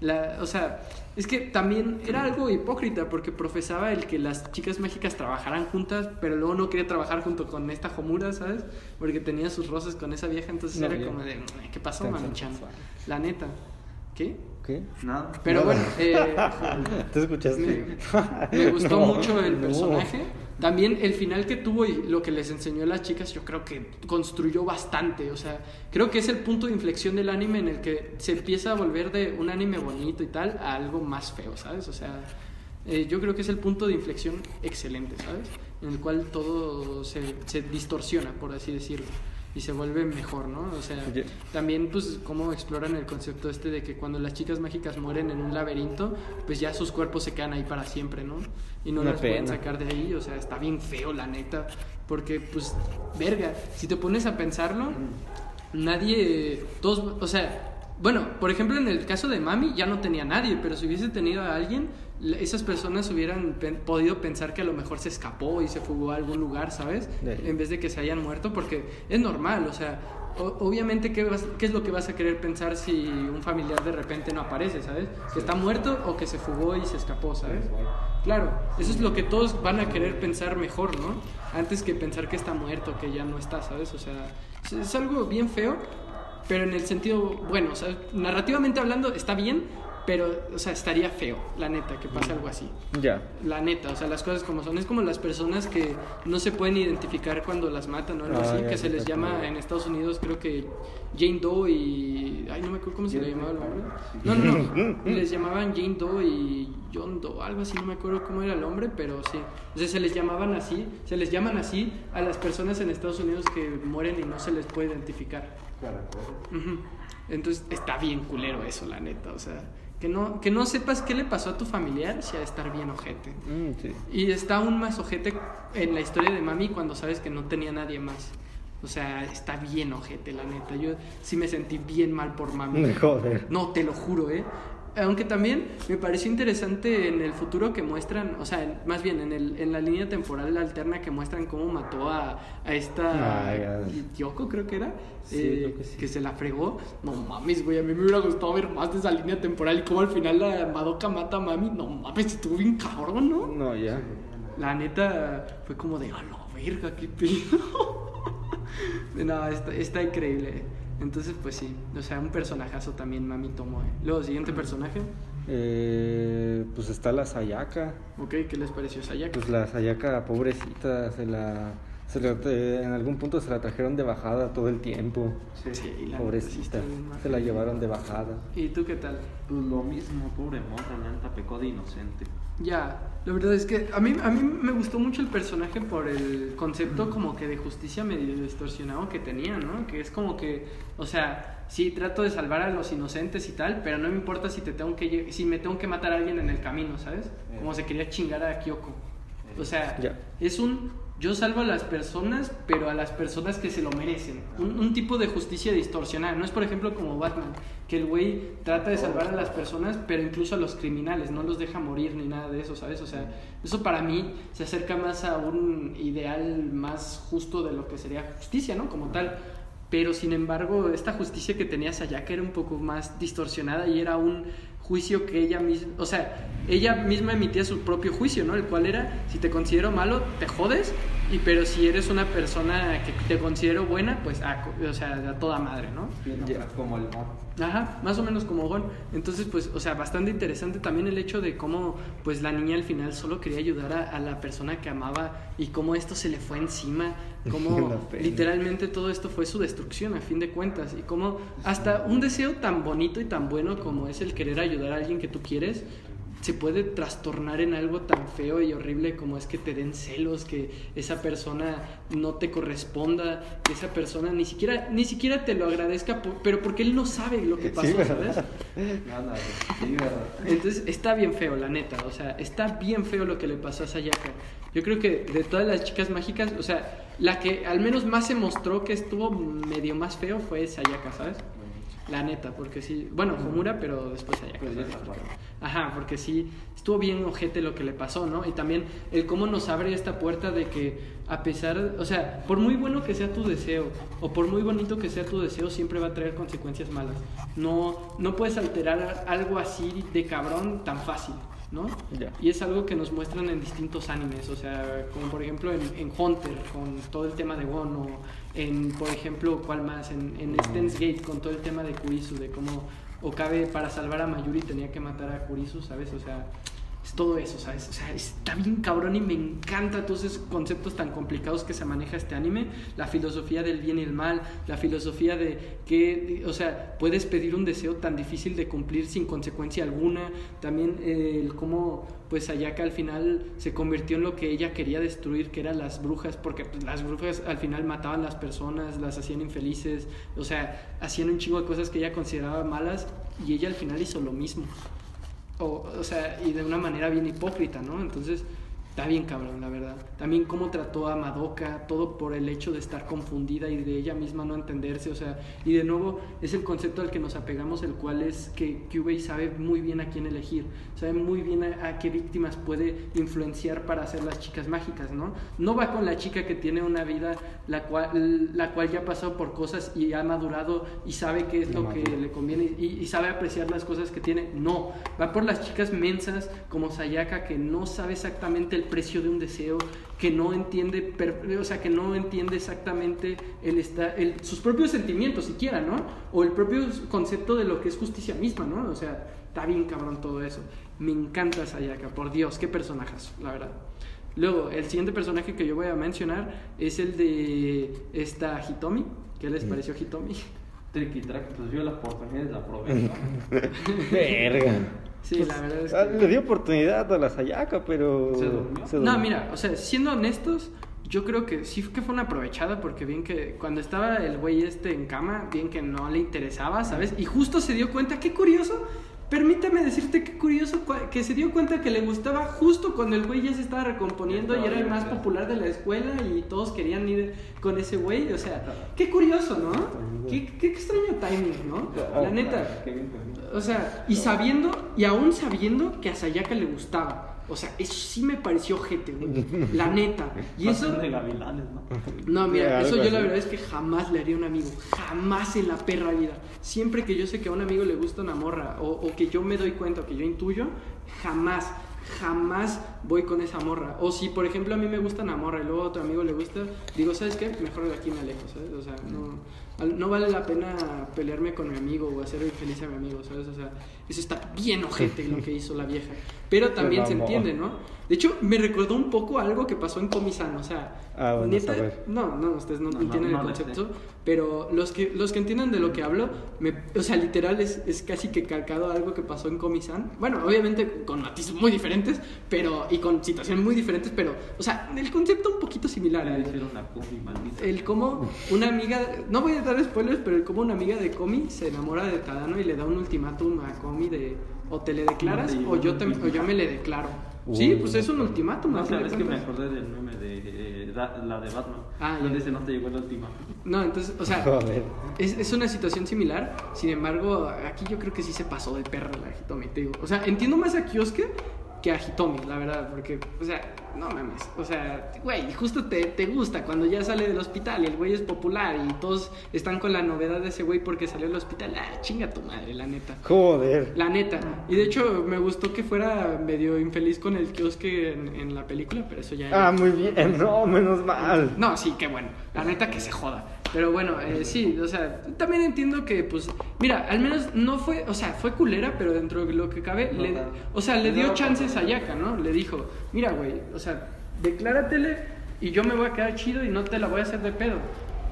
La, o sea, es que también era algo hipócrita porque profesaba el que las chicas mágicas trabajaran juntas, pero luego no quería trabajar junto con esta Homura, ¿sabes? Porque tenía sus roces con esa vieja, entonces No, era como de, ¿qué pasó, sensual. La neta. ¿Qué? ¿Qué? Nada. Pero bueno, eh, ¿Te escuchaste? me, me gustó No, mucho el no. personaje. También el final que tuvo y lo que les enseñó a las chicas, yo creo que construyó bastante. O sea, creo que es el punto de inflexión del anime en el que se empieza a volver de un anime bonito y tal a algo más feo, ¿sabes? O sea, eh, yo creo que es el punto de inflexión excelente, ¿sabes? En el cual todo se, se distorsiona, por así decirlo. Y se vuelve mejor, ¿no? O sea, también, pues, cómo exploran el concepto este de que cuando las chicas mágicas mueren en un laberinto, pues ya sus cuerpos se quedan ahí para siempre, ¿no? Y no Una las pueden sacar de ahí, o sea, está bien feo, la neta. Porque, pues, verga, si te pones a pensarlo, nadie, todos, o sea, bueno, por ejemplo, en el caso de Mami ya no tenía nadie, pero si hubiese tenido a alguien, esas personas hubieran pen- podido pensar que a lo mejor se escapó y se fugó a algún lugar, ¿sabes? En vez de que se hayan muerto, porque es normal, o sea, o- obviamente, ¿qué, vas- ¿qué es lo que vas a querer pensar si un familiar de repente no aparece, ¿sabes? Que está muerto o que se fugó y se escapó, ¿sabes? Claro, eso es lo que todos van a querer pensar mejor, ¿no? Antes que pensar que está muerto, que ya no está, ¿sabes? O sea, es algo bien feo, pero en el sentido, bueno, o sea, narrativamente hablando está bien, pero, o sea, estaría feo, la neta, que pase algo así. Ya. La neta, o sea, las cosas como son. Es como las personas que no se pueden identificar cuando las matan o algo Ah, así, que se les llama en Estados Unidos, creo que Jane Doe y. Ay, no me acuerdo cómo se le llamaba el hombre. No, no, no. les llamaban Jane Doe y John Doe, algo así, no me acuerdo cómo era el hombre, pero sí. O sea, se les llamaban así, se les llaman así a las personas en Estados Unidos que mueren y no se les puede identificar. Ujú. Entonces está bien culero eso, la neta. O sea, que no, que no sepas qué le pasó a tu familiar, si ha de estar bien ojete. Mm, sí. Y está aún más ojete en la historia de Mami cuando sabes que no tenía nadie más. O sea, está bien ojete, la neta. Yo sí me sentí bien mal por Mami. Joder. No, te lo juro, ¿eh? Aunque también me pareció interesante en el futuro que muestran, o sea, en- más bien en, el, en la línea temporal alterna que muestran cómo mató a, a esta Ah. Yoko, creo que era, Sí, eh, creo que sí. se la fregó. No mames, güey, a mí me hubiera gustado ver más de esa línea temporal y cómo al final la Madoka mata a Mami. No mames, estuvo bien cabrón, ¿no? No, ya. La neta fue como de, a la verga, qué pedo. no, está, está increíble. Entonces, pues sí, o sea, un personajazo también Mami tomó. ¿eh? Luego, siguiente personaje. Eh, pues está la Sayaka. Ok, ¿qué les pareció Sayaka? Pues la Sayaka, pobrecita, se la. Se la- eh, en algún punto se la trajeron de bajada todo el tiempo. Sí, la sí está Pobrecita. Se la llevaron de bajada. ¿Y tú qué tal? Pues lo mismo, pobre morra, la pecó de inocente. Ya, la verdad es que a mí, a mí me gustó mucho el personaje por el concepto como que de justicia medio distorsionado que tenía, ¿no? Que es como que, o sea, sí, trato de salvar a los inocentes y tal, pero no me importa si, te tengo que, si me tengo que matar a alguien en el camino, ¿sabes? Como se quería chingar a Kyoko. O sea, es un yo salvo a las personas, pero a las personas que se lo merecen. Un, un tipo de justicia distorsionada. No es, por ejemplo, como Batman, que el güey trata de salvar a las personas, pero incluso a los criminales, no los deja morir ni nada de eso, ¿sabes? O sea, eso para mí se acerca más a un ideal más justo de lo que sería justicia, ¿no? Como tal. Pero sin embargo, esta justicia que tenía Sayaka era un poco más distorsionada y era un juicio que ella misma, o sea, ella misma emitía su propio juicio, ¿no? El cual era, si te considero malo, te jodes, Y pero si eres una persona que te considero buena, pues, a, co- o sea, a toda madre, ¿no? Como el. Ajá, más o menos como Gon. Entonces, pues, o sea, bastante interesante también el hecho de cómo, pues, la niña al final solo quería ayudar a, a la persona que amaba y cómo esto se le fue encima, cómo literalmente todo esto fue su destrucción a fin de cuentas y cómo hasta un deseo tan bonito y tan bueno como es el querer ayudar a alguien que tú quieres se puede trastornar en algo tan feo y horrible como es que te den celos, que esa persona no te corresponda, que esa persona ni siquiera ni siquiera te lo agradezca, por- pero porque él no sabe lo que pasó, Sí. ¿sabes? Nada, sí, verdad. Entonces está bien feo, la neta. O sea, está bien feo lo que le pasó a Sayaka. Yo creo que de todas las chicas mágicas, o sea, la que al menos más se mostró que estuvo medio más feo fue Sayaka, ¿sabes? La neta, porque sí. Bueno, Homura, pero después Sayaka. Pues. Ajá, porque sí, estuvo bien ojete lo que le pasó, ¿no? Y también el cómo nos abre esta puerta de que a pesar, o sea, por muy bueno que sea tu deseo o por muy bonito que sea tu deseo, siempre va a traer consecuencias malas. No, no puedes alterar algo así de cabrón tan fácil, ¿no? Ya. Y es algo que nos muestran en distintos animes, o sea, como por ejemplo en, en Hunter, con todo el tema de Gon, o en, por ejemplo, ¿cuál más? En, en Steins Gate, con todo el tema de Kurisu, de cómo Okabe para salvar a Mayuri tenía que matar a Kurisu, ¿sabes? O sea, todo eso, ¿sabes? O sea, está bien cabrón y me encanta todos esos conceptos tan complicados que se maneja este anime. La filosofía del bien y el mal, la filosofía de que, o sea, puedes pedir un deseo tan difícil de cumplir sin consecuencia alguna. También eh, el cómo, pues, Ayaka al final se convirtió en lo que ella quería destruir, que eran las brujas, porque pues, las brujas al final mataban las personas, las hacían infelices, o sea, hacían un chingo de cosas que ella consideraba malas y ella al final hizo lo mismo. O, o sea, y de una manera bien hipócrita, ¿no? Entonces, está bien cabrón, la verdad. También cómo trató a Madoka, todo por el hecho de estar confundida y de ella misma no entenderse, o sea, y de nuevo es el concepto al que nos apegamos, el cual es que Kyubey sabe muy bien a quién elegir, sabe muy bien a, a qué víctimas puede influenciar para hacer las chicas mágicas, ¿no? No va con la chica que tiene una vida la cual, la cual ya ha pasado por cosas y ha madurado y sabe qué es lo que le conviene y, y sabe apreciar las cosas que tiene. No, va por las chicas mensas como Sayaka que no sabe exactamente el precio de un deseo, que no entiende, per- o sea, que no entiende exactamente el esta- el- sus propios sentimientos siquiera, ¿no? O el propio concepto de lo que es justicia misma, ¿no? O sea, está bien cabrón todo eso. Me encanta Sayaka, por Dios, qué personajes, la verdad. Luego, el siguiente personaje que yo voy a mencionar es el de esta Hitomi. ¿Qué les pareció Hitomi? Tricky Track, pues vio la oportunidad, la aprovecho. Verga. Sí, la verdad es Ah, que... Le dio oportunidad a la Sayaka, pero. ¿Se durmió? se No, durmió. mira, o sea, siendo honestos, yo creo que sí que fue una aprovechada porque bien que cuando estaba el güey este en cama, bien que no le interesaba, ¿sabes? Y justo se dio cuenta, qué curioso, permítame decirte qué curioso que se dio cuenta que le gustaba justo cuando el güey ya se estaba recomponiendo y era el más popular de la escuela y todos querían ir con ese güey, o sea, qué curioso, ¿no? Qué, qué extraño timing, ¿no? La neta. O sea, y sabiendo, y aún sabiendo que a Sayaka le gustaba. O sea, eso sí me pareció ojete, güey. La neta. Y eso. Pasión de gavilanes, ¿no? No, mira, eso yo la verdad es que jamás le haría a un amigo. Jamás en la perra vida. Siempre que yo sé que a un amigo le gusta una morra, o, o que yo me doy cuenta, o que yo intuyo, jamás, jamás voy con esa morra. O si, por ejemplo, a mí me gusta una morra y luego a otro amigo le gusta, digo, ¿sabes qué? Mejor de aquí me alejo, ¿sabes? O sea, no, no vale la pena pelearme con mi amigo o hacer infeliz a mi amigo, ¿sabes? O sea, eso está bien ojete lo que hizo la vieja. Pero también se entiende, ¿no? De hecho, me recordó un poco a algo que pasó en Comisan, o sea, Ah, bueno, neta, no, no, ustedes no, No, no, entienden no el le concepto, sé. pero los que, los que entiendan de lo que hablo, me, o sea, literal es, es casi que calcado a algo que pasó en Comisan. Bueno, obviamente con matices muy diferentes, pero, y con situaciones muy diferentes, pero, o sea, el concepto un poquito similar. El, una el cómo una amiga, no voy a dar spoilers, pero el cómo una amiga de Comi se enamora de Tadano y le da un ultimátum a Comi de o te le declaras o yo, te- o yo me le declaro. Sí, pues es un ultimátum. No, sabes que me acordé del meme de eh, da- la de Batman. Ah, donde dice no te llegó el último. No, entonces, o sea, es, es una situación similar. Sin embargo, aquí yo creo que sí se pasó de perra la Hitomi, te digo. O sea, entiendo más a Kioske que a Hitomi, la verdad, porque, o sea, no mames, o sea, güey, justo te, te gusta cuando ya sale del hospital y el güey es popular y todos están con la novedad de ese güey porque salió del hospital. Ah, chinga tu madre, la neta. Joder. La neta. Y de hecho me gustó que fuera medio infeliz con el kiosque en, en la película, pero eso ya... Ah, muy bien. No, menos mal. No, sí, qué bueno. La neta que se joda. Pero bueno, eh, sí, o sea, también entiendo que, pues, mira, al menos no fue, o sea, fue culera, pero dentro de lo que cabe, No, le, o sea, le dio chances a. Yaka, ¿no? Le dijo, mira, güey, o sea, decláratele y yo me voy a quedar chido y no te la voy a hacer de pedo.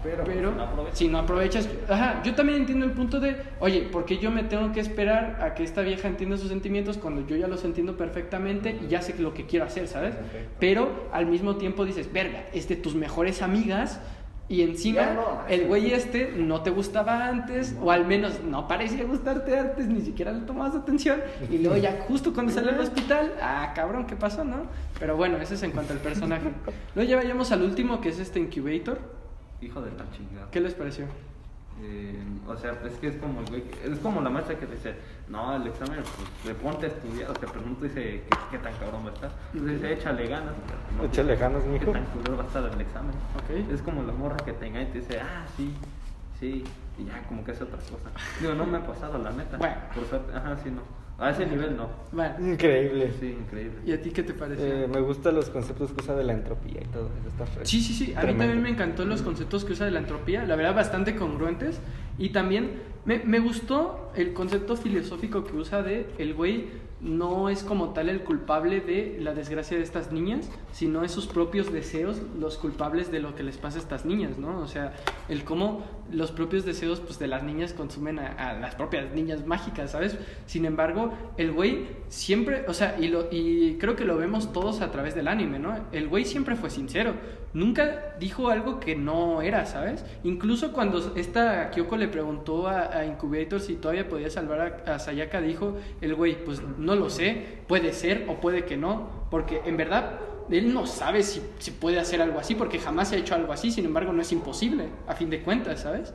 Pero, Pero, si no aprovechas. si no aprovechas, ajá, yo también entiendo el punto de, oye, ¿por qué yo me tengo que esperar a que esta vieja entienda sus sentimientos cuando yo ya los entiendo perfectamente y ya sé lo que quiero hacer, ¿sabes? Perfecto. Pero al mismo tiempo dices, verga, es de tus mejores amigas y encima no, el güey este no te gustaba antes o al menos no parecía gustarte antes, ni siquiera le tomabas atención y luego ya justo cuando sale al hospital, ah, cabrón, ¿qué pasó, no? Pero bueno, eso es en cuanto al personaje. Luego ya vayamos al último que es este Incubator. Hijo de la chingada. ¿Qué les pareció? Eh, o sea, es que es como el güey, es como la maestra que dice, no, el examen, pues, le ponte a estudiar, o sea, pero no te dice qué, qué tan cabrón va a estar. Entonces dice, échale ganas. no te Échale dice ganas, Qué mijo. tan culero va a estar el examen. Ok. Es como la morra que te engaña y te dice, ah, sí, sí, y ya, como que hace otra cosa. Digo, no me ha pasado, la neta. Bueno. Por suerte, ajá, sí, no. A ese nivel no. Bueno, Increíble. Sí, increíble. ¿y a ti qué te pareció? Eh, me gustan los conceptos que usa de la entropía y todo eso. Está fresco. Sí, sí, sí. A mí Tremendo. también me encantó los conceptos que usa de la entropía. La verdad, bastante congruentes. Y también me, me gustó el concepto filosófico que usa de el güey no es como tal el culpable de la desgracia de estas niñas, sino es sus propios deseos los culpables de lo que les pasa a estas niñas, ¿no? O sea, el cómo los propios deseos pues, de las niñas consumen a, las propias niñas mágicas, ¿sabes? Sin embargo, el güey siempre, o sea, y, lo, y creo que lo vemos todos a través del anime, ¿no? El güey siempre fue sincero, nunca dijo algo que no era, ¿sabes? Incluso cuando esta Kyoko le preguntó a, Incubator si todavía podía salvar a, a Sayaka, dijo el güey, pues lo sé, puede ser o puede que no, porque en verdad él no sabe si, si puede hacer algo así, porque jamás se ha hecho algo así, sin embargo no es imposible, a fin de cuentas, ¿sabes?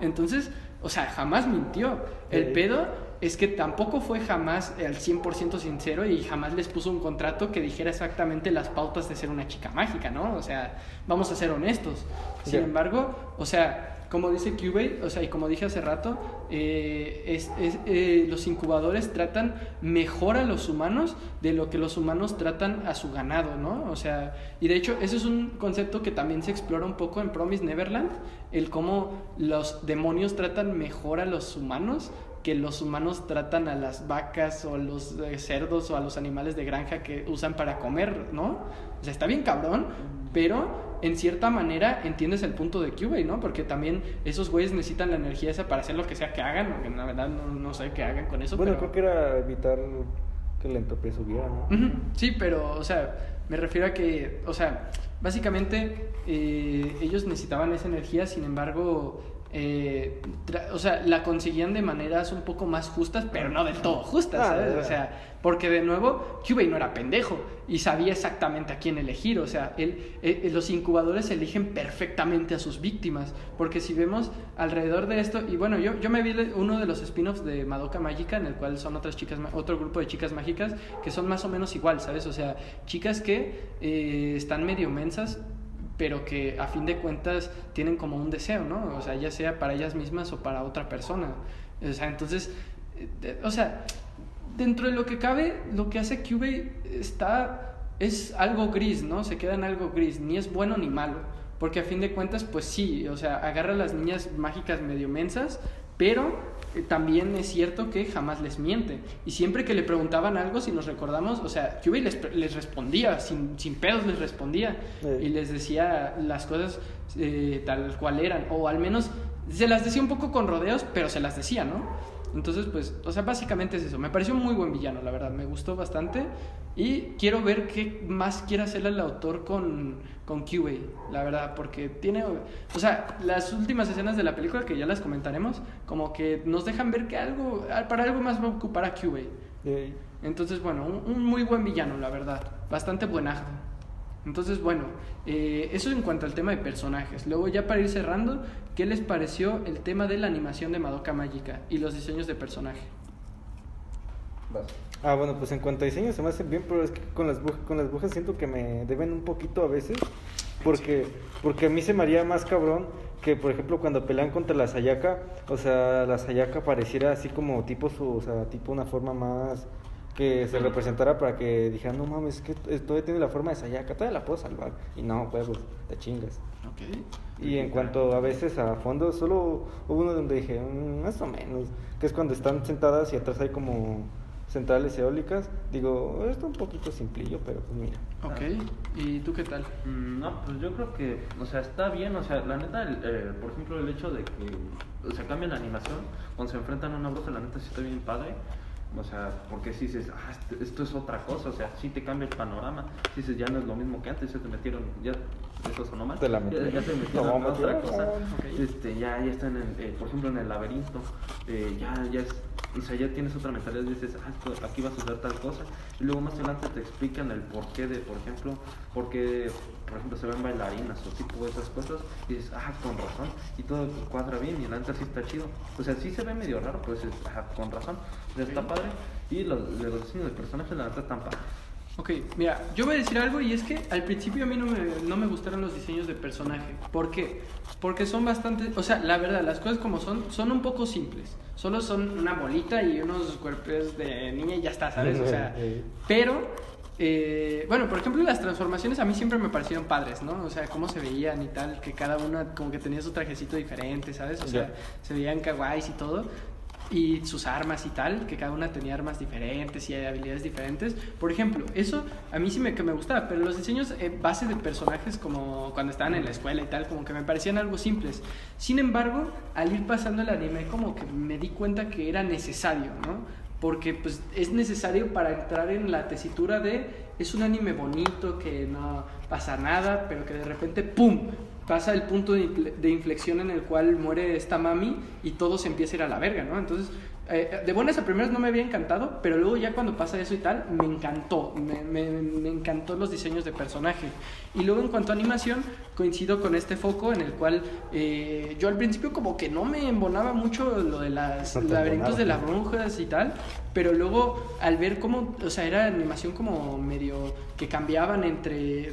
Entonces, o sea, jamás mintió. El Sí. pedo es que tampoco fue jamás al 100% sincero y jamás les puso un contrato que dijera exactamente las pautas de ser una chica mágica, ¿no? O sea, vamos a ser honestos. Sin embargo, o sea, como dice Cubase, o sea, y como dije hace rato, eh, eh, los incubadores tratan mejor a los humanos de lo que los humanos tratan a su ganado, ¿no? O sea, y de hecho, ese es un concepto que también se explora un poco en Promise Neverland, el cómo los demonios tratan mejor a los humanos que los humanos tratan a las vacas o a los eh, cerdos o a los animales de granja que usan para comer, ¿no? O sea, está bien cabrón, pero en cierta manera entiendes el punto de Cubase, ¿no? Porque también esos güeyes necesitan la energía esa para hacer lo que sea que hagan, aunque la verdad no, no sé qué hagan con eso. Bueno, pero... creo que era evitar que la entropía subiera, ¿no? Sí, pero, o sea, me refiero a que, o sea, básicamente eh, ellos necesitaban esa energía, sin embargo, eh, o sea, la conseguían de maneras un poco más justas, pero no del todo justas, Ah, ¿sabes? O sea, porque de nuevo, Cubey no era pendejo y sabía exactamente a quién elegir, o sea, él, eh, los incubadores eligen perfectamente a sus víctimas, porque si vemos alrededor de esto, y bueno, yo, yo me vi uno de los spin-offs de Madoka Mágica, en el cual son otras chicas, otro grupo de chicas mágicas que son más o menos igual, ¿sabes? O sea, chicas que eh, están medio mensas, pero que a fin de cuentas tienen como un deseo, ¿no? O sea, ya sea para ellas mismas o para otra persona. O sea, entonces, eh, o sea, dentro de lo que cabe, lo que hace Cube está es algo gris, ¿no? Se queda en algo gris, ni es bueno ni malo, porque a fin de cuentas, pues sí, o sea, agarra las niñas mágicas medio mensas, pero eh, también es cierto que jamás les miente. Y siempre que le preguntaban algo, si nos recordamos, o sea, Cube les, les respondía, sin, sin pedos les respondía, y les decía las cosas eh, tal cual eran, o al menos se las decía un poco con rodeos, pero se las decía, ¿no? Entonces, pues, o sea, básicamente es eso. Me pareció un muy buen villano, la verdad. Me gustó bastante. Y quiero ver qué más quiere hacer el autor con, con QA, la verdad. Porque tiene. O sea, las últimas escenas de la película, que ya las comentaremos, como que nos dejan ver que algo. Para algo más va a ocupar a QA. Entonces, bueno, un, un muy buen villano, la verdad. Bastante buenazo. Entonces, bueno, eh, eso en cuanto al tema de personajes. Luego, ya para ir cerrando, ¿qué les pareció el tema de la animación de Madoka Mágica y los diseños de personaje? Ah, bueno, pues en cuanto a diseño se me hace bien, pero es que con las, brujas, con las brujas siento que me deben un poquito a veces. Porque, porque a mí se me haría más cabrón que, por ejemplo, cuando pelean contra la Sayaka, o sea, la Sayaka pareciera así como tipo su, o sea, tipo una forma más que se representara para que dijeran, no mames, es que todavía tiene la forma de Sayaka, todavía la puedo salvar. Y no, pues, pues te chingas. Ok. Y en cuanto a veces a fondo, solo hubo uno donde dije, "Mm, más o menos, que es cuando están sentadas y atrás hay como centrales eólicas. Digo, está un poquito simplillo, pero pues mira. Ok. ¿Y tú qué tal? Mm, No, pues yo creo que, o sea, está bien, o sea, la neta, el, eh, por ejemplo, el hecho de que, o sea, cambia la animación, cuando se enfrentan a una bruja, la neta sí está bien padre, o sea, porque si dices, ah, esto es otra cosa, o sea, sí te cambia el panorama, si dices, ya no es lo mismo que antes, ya te metieron, ya, eso sonó mal, Te la ya, te metieron No, otra metieron. cosa, este, ya, ya están, en, eh, por ejemplo, en el laberinto, eh, ya, ya es, o sea, ya tienes otra mentalidad, dices, ah, esto, aquí va a suceder tal cosa, y luego más adelante te explican el porqué de, por ejemplo, por qué, por ejemplo, se ven bailarinas o tipo de esas cosas, y dices, ah, con razón, y todo cuadra bien, y la neta sí está chido, o sea, sí se ve medio raro, pues, es, ah, con razón, sea, está padre, y los, de los diseños de personajes, la neta, están padres. Ok, mira, yo voy a decir algo y es que al principio a mí no me, no me gustaron los diseños de personaje. ¿Por qué? Porque son bastante, o sea, la verdad, las cosas como son, son un poco simples. Solo son una bolita y unos cuerpos de niña y ya está, ¿sabes? O sea, pero, eh, bueno, por ejemplo, las transformaciones a mí siempre me parecieron padres, ¿no? O sea, cómo se veían y tal, que cada una como que tenía su trajecito diferente, ¿sabes? O sea, Ya. se veían kawaiis y todo y sus armas y tal, que cada una tenía armas diferentes y habilidades diferentes. Por ejemplo, eso a mí sí me, que me gustaba, pero los diseños eh, base de personajes como cuando estaban en la escuela y tal, como que me parecían algo simples. Sin embargo, al ir pasando el anime, como que me di cuenta que era necesario, ¿no? Porque pues es necesario para entrar en la tesitura de es un anime bonito, que no pasa nada, pero que de repente ¡pum! Pasa el punto de, infle- de inflexión en el cual muere esta mami y todo se empieza a ir a la verga, ¿no? Entonces, eh, de buenas a primeras no me había encantado, pero luego ya cuando pasa eso y tal, me encantó, me, me- me encantó los diseños de personaje. Y luego en cuanto a animación, coincido con este foco en el cual eh, yo al principio como que no me embonaba mucho lo de las No laberintos de las brujas y tal, pero luego al ver cómo, o sea, era animación como medio que cambiaban entre...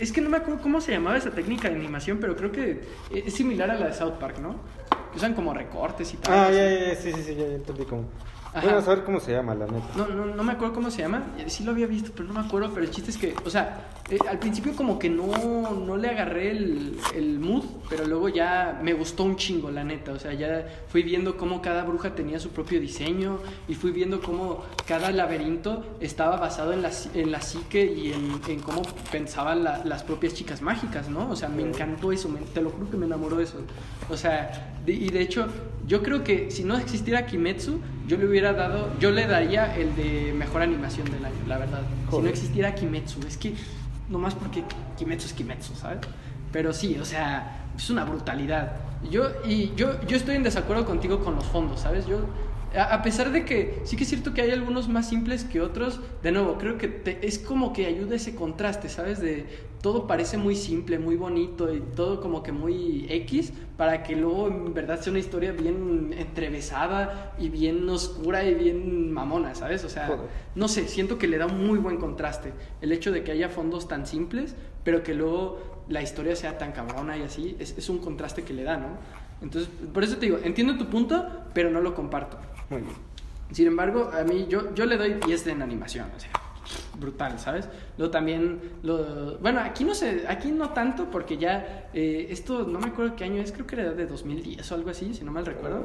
es que no me acuerdo cómo se llamaba esa técnica de animación, pero creo que es similar a la de South Park, ¿no? Usan como recortes y tal. Ah, así. ya, ya, ya, sí, sí, sí, ya, ya entendí cómo. Ajá. A saber cómo se llama, la neta. No, no, no me acuerdo cómo se llama. Sí lo había visto, pero no me acuerdo. Pero el chiste es que, o sea, eh, al principio como que no, no le agarré el, el mood, pero luego ya me gustó un chingo, la neta. O sea, ya fui viendo cómo cada bruja tenía su propio diseño y fui viendo cómo cada laberinto estaba basado en la, en la psique y en, en cómo pensaban la- las propias chicas mágicas, ¿no? O sea, me encantó eso, me- te lo juro que me enamoró eso. O sea, de- y de hecho, yo creo que si no existiera Kimetsu, yo le hubiera dado, yo le daría el de mejor animación del año, la verdad. Si no Joder. existiera Kimetsu, es que nomás porque Kimetsu es Kimetsu, ¿sabes? Pero sí, o sea, es una brutalidad. Yo, y yo, yo estoy en desacuerdo contigo con los fondos, ¿sabes? Yo, a a pesar de que sí que es cierto que hay algunos más simples que otros, de nuevo, creo que te- es como que ayuda ese contraste, ¿sabes? De todo parece muy simple, muy bonito y todo como que muy X, para que luego en verdad sea una historia bien entrevesada y bien oscura y bien mamona, ¿sabes? O sea, Joder. no sé, siento que le da un muy buen contraste el hecho de que haya fondos tan simples, pero que luego la historia sea tan cabrona y así, es, es un contraste que le da, ¿no? Entonces, por eso te digo, entiendo tu punto, pero no lo comparto. Muy bien. Sin embargo, a mí yo, yo le doy 10 en animación, o sea, brutal, ¿sabes? Luego también, lo, bueno, aquí no sé, aquí no tanto porque ya, eh, esto no me acuerdo qué año es, creo que era de 2010 o algo así, si no mal recuerdo.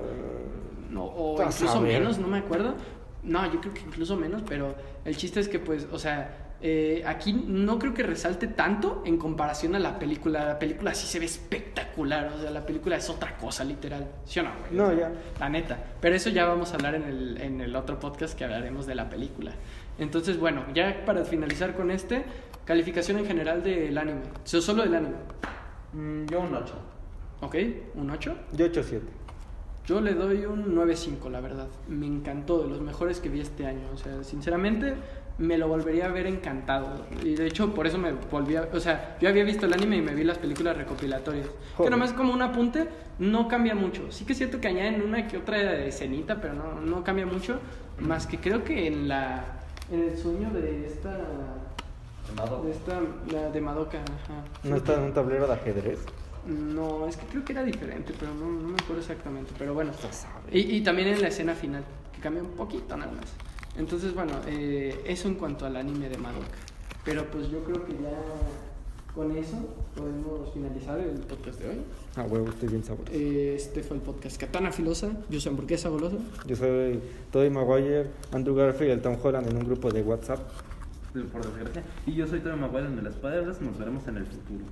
No, o incluso menos, no me acuerdo. No, yo creo que incluso menos, pero el chiste es que, pues, o sea, eh, aquí no creo que resalte tanto en comparación a la película. La película sí se ve espectacular, o sea, la película es otra cosa, literal. ¿Sí o no, güey? No, ya. La neta. Pero eso ya vamos a hablar en el, en el otro podcast que hablaremos de la película. Entonces, bueno, ya para finalizar con este, calificación en general del anime. So- Solo del anime. Mm, yo un 8. ¿Ok? ¿Un 8? Yo 8-7. Yo le doy un 9.5, la verdad. Me encantó, de los mejores que vi este año. O sea, sinceramente, me lo volvería a ver encantado. Y de hecho, por eso me volví a... O sea, yo había visto el anime y me vi las películas recopilatorias. Que Joder. nomás como un apunte, no cambia mucho. Sí que es cierto que añaden una que otra escenita, pero no, no cambia mucho. Más que creo que en la... En el sueño de esta. De esta. La de Madoka, ajá. ¿No está en un tablero de ajedrez? No, es que creo que era diferente, pero no, no me acuerdo exactamente. Pero bueno. Y, y también en la escena final, que cambia un poquito nada más. Entonces, bueno, eh, eso en cuanto al anime de Madoka. Pero pues yo creo que ya con eso podemos finalizar el podcast de hoy. Ah, huevo, estoy bien sabroso. Eh, Este fue el podcast Katana Filosa. Yo soy Hamburguesa Golosa. Yo soy Toddy Maguire, Andrew Garfield y el Tom Holland en un grupo de WhatsApp. Por desgracia. Y yo soy Tony Maguire en el Spider-Verse. Nos veremos en el futuro.